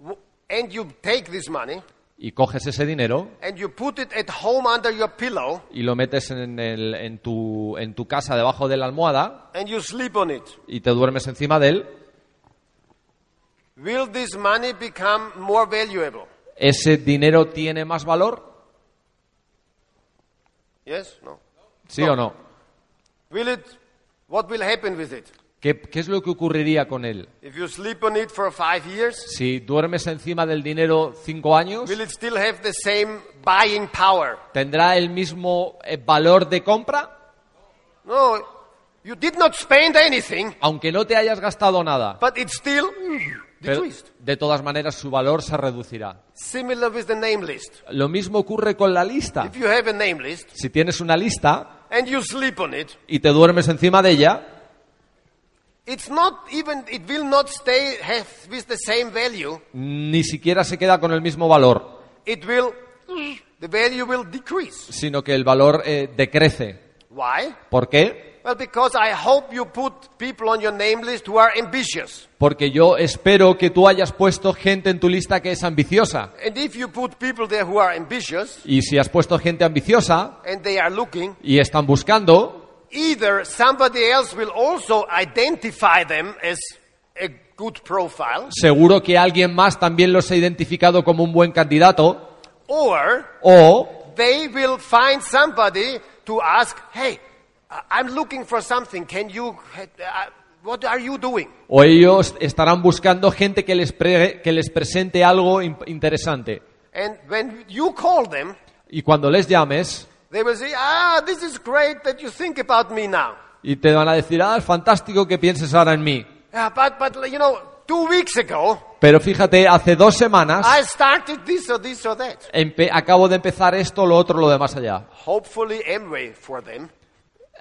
w- and you take this money y coges ese dinero and you put it at home under your pillow y lo metes en, el- en tu, en tu casa debajo de la almohada and you sleep on it, y te duermes encima de él, will this money become more valuable? ¿ese dinero tiene más valor? Yes? No? ¿Sí o no? Will it, what will happen with it? ¿Qué, qué es lo que ocurriría con él? If you sleep on it for five years, Si duermes encima del dinero cinco años, will it still have the same buying power? ¿tendrá el mismo eh, valor de compra? No, you did not spend anything, Aunque no te hayas gastado nada, but it still pero decreased. de todas maneras su valor se reducirá. Similar with the name list. Lo mismo ocurre con la lista. If you have a name list Si tienes una lista and you sleep on it, y te duermes encima de ella, it's not even, it will not stay have with the same value. ni siquiera se queda con el mismo valor, It will, the value will decrease. sino que el valor eh, decrece. Why? ¿Por qué? Well, because I hope you put people on your name list who are ambitious. Porque yo espero que tú hayas puesto gente en tu lista que es ambiciosa. And if you put people there who are ambitious Y si has puesto gente ambiciosa and they are looking, y están buscando, either somebody else will also identify them as a good profile, seguro que alguien más también los ha identificado como un buen candidato, or o they will find somebody to ask, hey, I'm looking for something. Can you, uh, what are you doing? o ellos estarán buscando gente que les, pre- que les presente algo in- interesante. And when you call them, Y cuando les llames they will say, ah, this is great that you think about me now. y te van a decir, ah, es fantástico que pienses ahora en mí. Yeah, but, but, you know, two weeks ago, Pero fíjate, hace dos semanas I started this or this or that. empe- acabo de empezar esto, lo otro, lo demás allá. Hopefully Amway for them.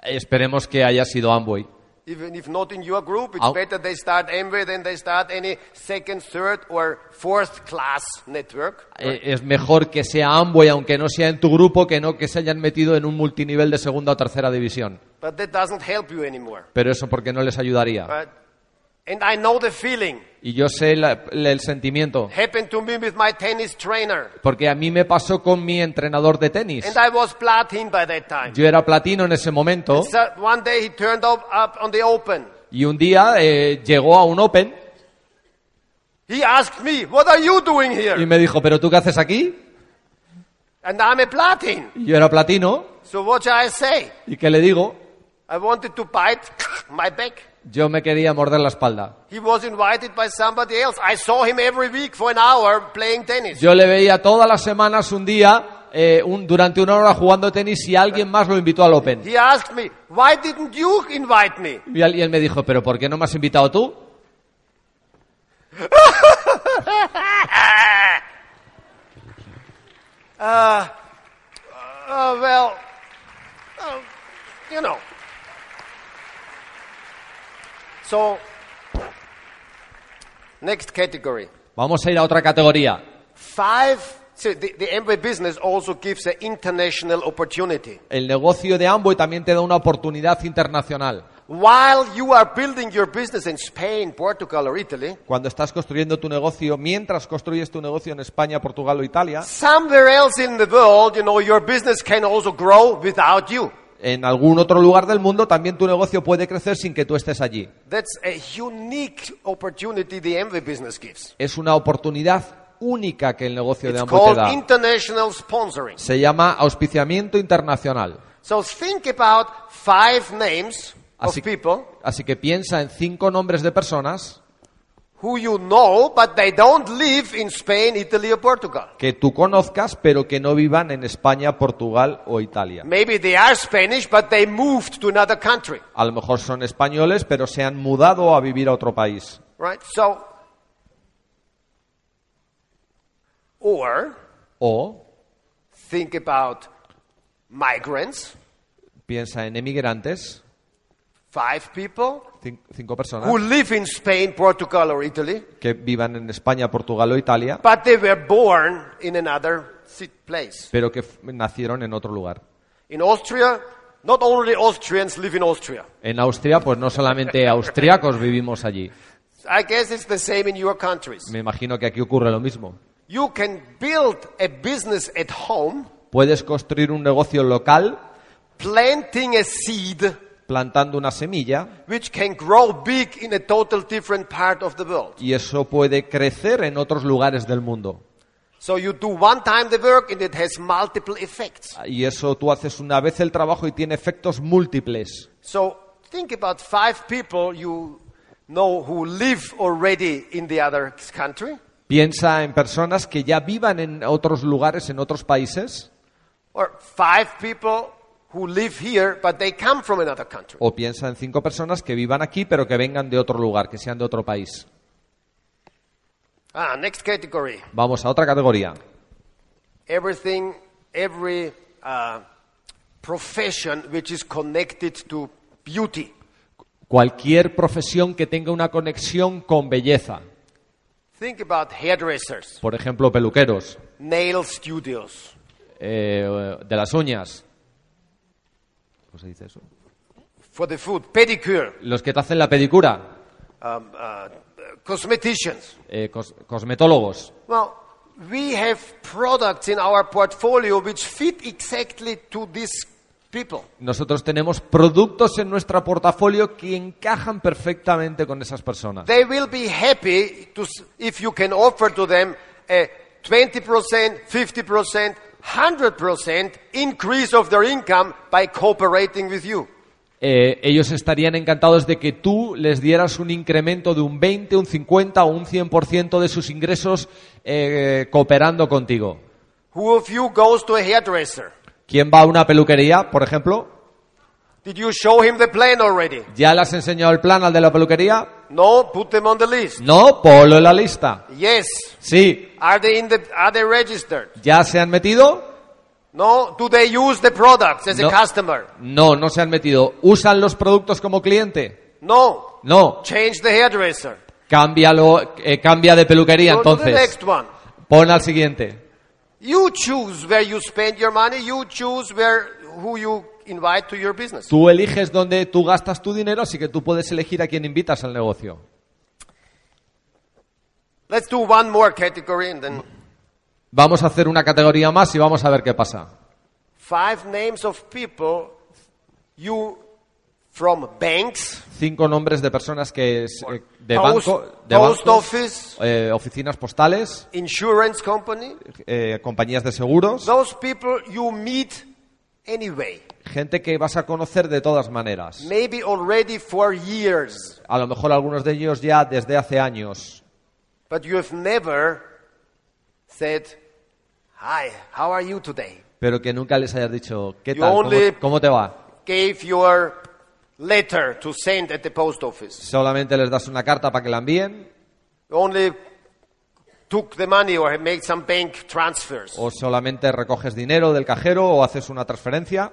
Esperemos que haya sido Amway. Even if not in your group, it's Au- better they start Amway than they start any second, third, or fourth class network. Eh, Es mejor que sea Amway, aunque no sea en tu grupo, que no que se hayan metido en un multinivel de segunda o tercera división. But that doesn't help you anymore. Pero eso porque no les ayudaría. And I know the feeling. Y yo sé la- la- el sentimiento, Happened to me with my tennis trainer. porque a mí me pasó con mi entrenador de tenis. And I was platin by that time. Yo era platino en ese momento So one day he turned up, up on the open. y un día eh, llegó a un Open He asked me, what are you doing y here? me dijo, ¿pero tú qué haces aquí? And I'm a platin. Y yo era platino So what shall I say? y ¿qué le digo? I wanted to bite my back. Yo me quería morder la espalda. He was invited by somebody else. I saw him every week for an hour playing tennis. Yo le veía todas las semanas un día, eh, un- durante una hora jugando tenis y alguien más lo invitó al Open. He asked me, why didn't you invite me? Y él y él me dijo, pero ¿por qué no me has invitado tú? Uh, well, uh, you know. So, next category. Vamos a ir a otra categoría. Five. So the, the Amway business also gives an international opportunity. El negocio de Amway también te da una oportunidad internacional. While you are building your business in Spain, Portugal, or Italy, Cuando estás construyendo tu negocio, mientras construyes tu negocio en España, Portugal o Italia, somewhere else in the world, you know, your business can also grow without you. En algún otro lugar del mundo también tu negocio puede crecer sin que tú estés allí. That's a unique opportunity the Amway business gives. Es una oportunidad única que el negocio de It's Amway te called da. international sponsoring. Se llama auspiciamiento internacional. So think about five names of Así, people así que piensa en cinco nombres de personas who you know, but they don't live in Spain, Italy, or Portugal. que tú conozcas, pero que no vivan en España, Portugal o Italia. Maybe they are Spanish, but they moved to another country, A lo mejor son españoles, pero se han mudado a vivir a otro país. right? So, or O think about migrants, piensa en emigrantes, five people cinco personas, who live in Spain, Portugal, or Italy, que vivan en España, Portugal o Italia, but they were born in another place. pero que nacieron en otro lugar. In Austria, not only Austrians live in Austria. En Austria, pues no solamente austriacos vivimos allí. I guess it's the same in your countries. Me imagino que aquí ocurre lo mismo. You can build a business at home, Puedes construir un negocio local planting a seed plantando una semilla which can grow big in a total different part of the world. y eso puede crecer en otros lugares del mundo. So you do one time the work and it has multiple effects. Y eso tú haces una vez el trabajo y tiene efectos múltiples. So think about five people you know who live already in the other country, Piensa en personas que ya vivan en otros lugares, en otros países, or five people who live here but they come from another country. o piensa en cinco personas que vivan aquí pero que vengan de otro lugar, que sean de otro país. Ah, next category. Vamos a otra categoría. everything, every uh, profession which is connected to beauty. Cualquier profesión que tenga una conexión con belleza. Think about hairdressers, Por ejemplo, peluqueros, nail studios, eh, de las uñas. ¿Cómo se dice eso? for the food, pedicure, Los que te hacen la pedicura, um, uh, cosmeticians. eh, cos- cosmetólogos. Well, we have products in our portfolio which fit exactly to these people. Nosotros tenemos productos en nuestro portafolio que encajan perfectamente con esas personas. They will be happy to, if you can offer to them a 20%, 50%, 100% increase of their income by cooperating with you. Eh, ellos estarían encantados de que tú les dieras un incremento de un 20, un 50 o un 100% de sus ingresos eh, cooperando contigo. Who of you goes to a hairdresser? ¿Quién va a una peluquería, por ejemplo? Did you show him the plan already? ¿Ya le has enseñado el plan al de la peluquería? No, put them on the list. No, ponlo en la lista. Yes. Sí, Are they in the are they registered? ¿ya se han metido? No, do they use the products as No. a customer? No, no se han metido. ¿Usan los productos como cliente? No. No. Change the hairdresser. Cámbialo, eh, cambia de peluquería Go to the entonces. next one. Pon al siguiente. You choose where you spend your money. You choose where who you invite to your business. Tú eliges dónde tú gastas tu dinero, así que tú puedes elegir a quién invitas al negocio. Let's do one more category and then Vamos a hacer una categoría más y vamos a ver qué pasa. five names of people you from banks, Cinco nombres de personas que es, eh, de post, banco, de post bancos, office, eh, oficinas postales, insurance company. eh, compañías de seguros. Those people you meet anyway. Gente que vas a conocer de todas maneras. Maybe already for years, A lo mejor algunos de ellos ya desde hace años. but you have never said, Hi, how are you today? Pero que nunca les hayas dicho, ¿qué You tal? ¿Cómo, cómo te va? Gave your letter to send at the post office. Solamente les das una carta para que la envíen Only took the money or made some bank transfers. o solamente recoges dinero del cajero o haces una transferencia.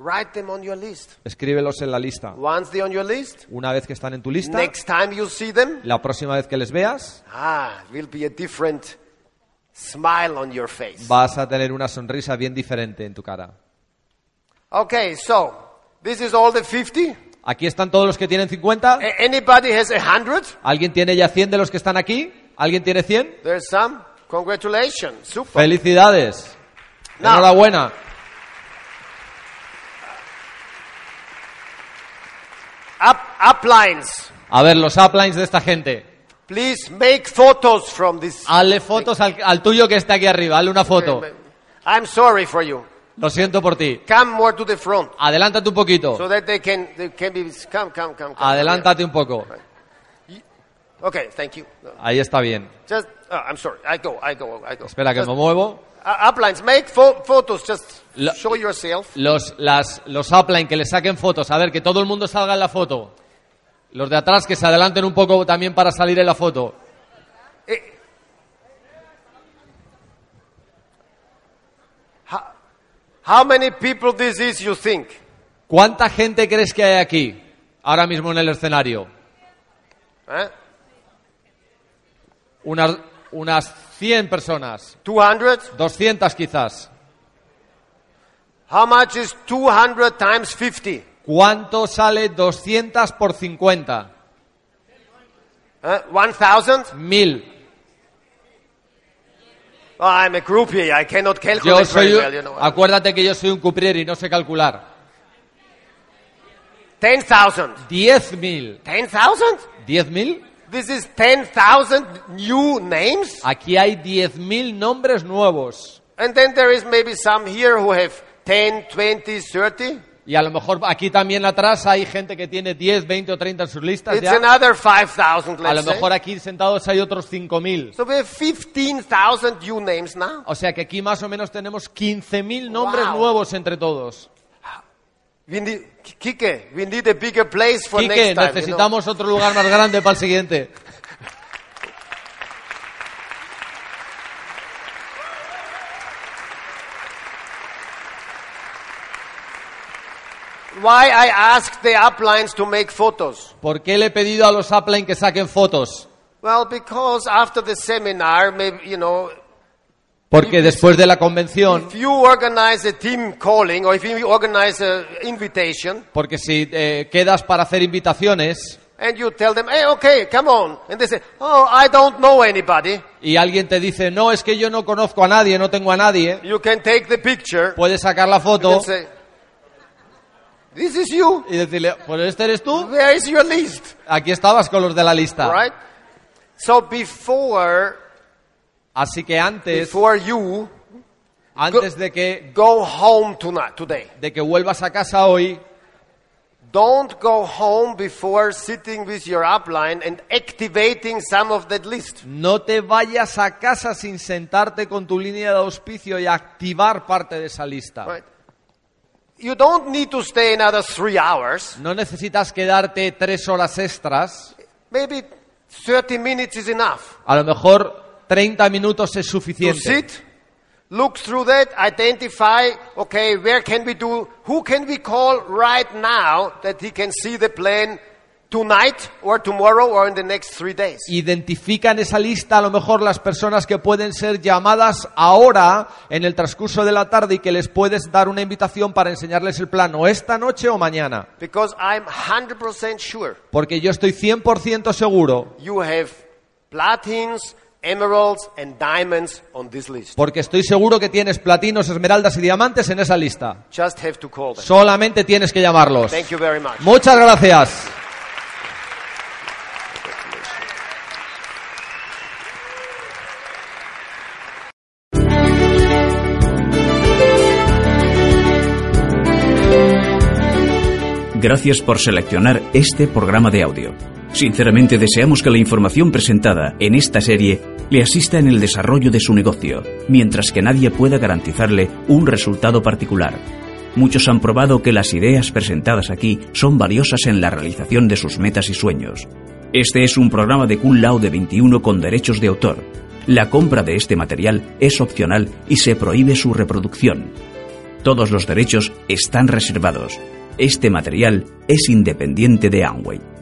Write them on your list. Escríbelos en la lista. Once they're on your list, Una vez que están en tu lista, next time you see them, la próxima vez que les veas, ah, will be a different smile on your face. vas a tener una sonrisa bien diferente en tu cara. Okay, so this is all the 50. Aquí están todos los que tienen 50. A- Anybody has a 100? ¿Alguien tiene ya 100 de los que están aquí? ¿Alguien tiene 100? There's some. Congratulations. Super. Felicidades. No. Enhorabuena. Up, uplines. A ver, los uplines de esta gente. Please make photos from this. Hazle fotos al, al tuyo que está aquí arriba. Hazle una foto. I'm sorry for you. Lo siento por ti. Come more to the front Adelántate un poquito. so that they can they can be come come come. Adelántate un poco. Okay, thank you. Ahí está bien. Just oh, I'm sorry. I go. I go. I go. Espera que Just, me muevo. uh, uplines. Make pho- photos. Just Lo- show yourself. Los, las, los upline que le saquen fotos. A ver, que todo el mundo salga en la foto. Los de atrás que se adelanten un poco también para salir en la foto. How many people this is? You think? ¿Cuánta gente crees que hay aquí? Ahora mismo en el escenario. Huh? Unas, unas 100 personas. 200? 200 quizás. How much is 200 times 50? ¿Cuánto sale 200 por 50? Huh? 1,000? Mil. Oh, I'm a groupie. I cannot Yo calculate soy, very un- well, you know. acuérdate que yo soy un cuprier y no sé calcular. 10,000. 10.000. 10,000? ¿10.000? This is 10,000 new names? Aquí hay 10.000 nombres nuevos. And then there is maybe some here who have 10, 20, 30. Y a lo mejor aquí también atrás hay gente que tiene 10, 20 o 30 en sus listas It's ya. another 5,000, A lo mejor aquí sentados hay otros 5.000. So we have 15,000 new names now. O sea que aquí más o menos tenemos 15.000 nombres Wow. nuevos entre todos. We need, Kike, we need a bigger place for Quique, next time. you know. necesitamos otro lugar más grande para el siguiente. Why I asked the uplines to make photos? ¿Por qué le he pedido a los upline que saquen fotos? Well, because after the seminar, maybe, you know, Porque después de la convención, if you organize a team calling or if you organize an invitation porque si eh, quedas para hacer invitaciones and you tell them, hey, okay, come on. And they say, oh, I don't know anybody. y alguien te dice, no, es que yo no conozco a nadie, no tengo a nadie, You can take the picture puedes sacar la foto say, this is you. y decirle, pues este eres tú, Where is your list? aquí estabas con los de la lista. Right? So before, Así que antes, before you antes de que, go home tonight, today, de que vuelvas a casa hoy, don't go home before sitting with your upline and activating some of that list. no te vayas a casa sin sentarte con tu línea de auspicio y activar parte de esa lista. Right? You don't need to stay another three hours. No necesitas quedarte tres horas extras, Maybe 30 minutes is enough. a lo mejor 30 minutos es To suficiente. sit, look through that, identify, okay, where can we do, who can we call right now that he can see the plan tonight or tomorrow or in the next three days. Identifica en esa lista a lo mejor las personas que pueden ser llamadas ahora en el transcurso de la tarde y que les puedes dar una invitación para enseñarles el plan o esta noche o mañana. Because I'm 100% sure Porque yo estoy 100% seguro, you have platines, emeralds, and diamonds on this list. porque estoy seguro que tienes platinos, esmeraldas y diamantes en esa lista. Just have to call them. Solamente tienes que llamarlos. Thank you very much. Muchas gracias. Gracias por seleccionar este programa de audio. Sinceramente deseamos que la información presentada en esta serie le asista en el desarrollo de su negocio, mientras que nadie pueda garantizarle un resultado particular. Muchos han probado que las ideas presentadas aquí son valiosas en la realización de sus metas y sueños. Este es un programa de Kun Lao de 21 con derechos de autor. La compra de este material es opcional y se prohíbe su reproducción. Todos los derechos están reservados. Este material es independiente de Amway.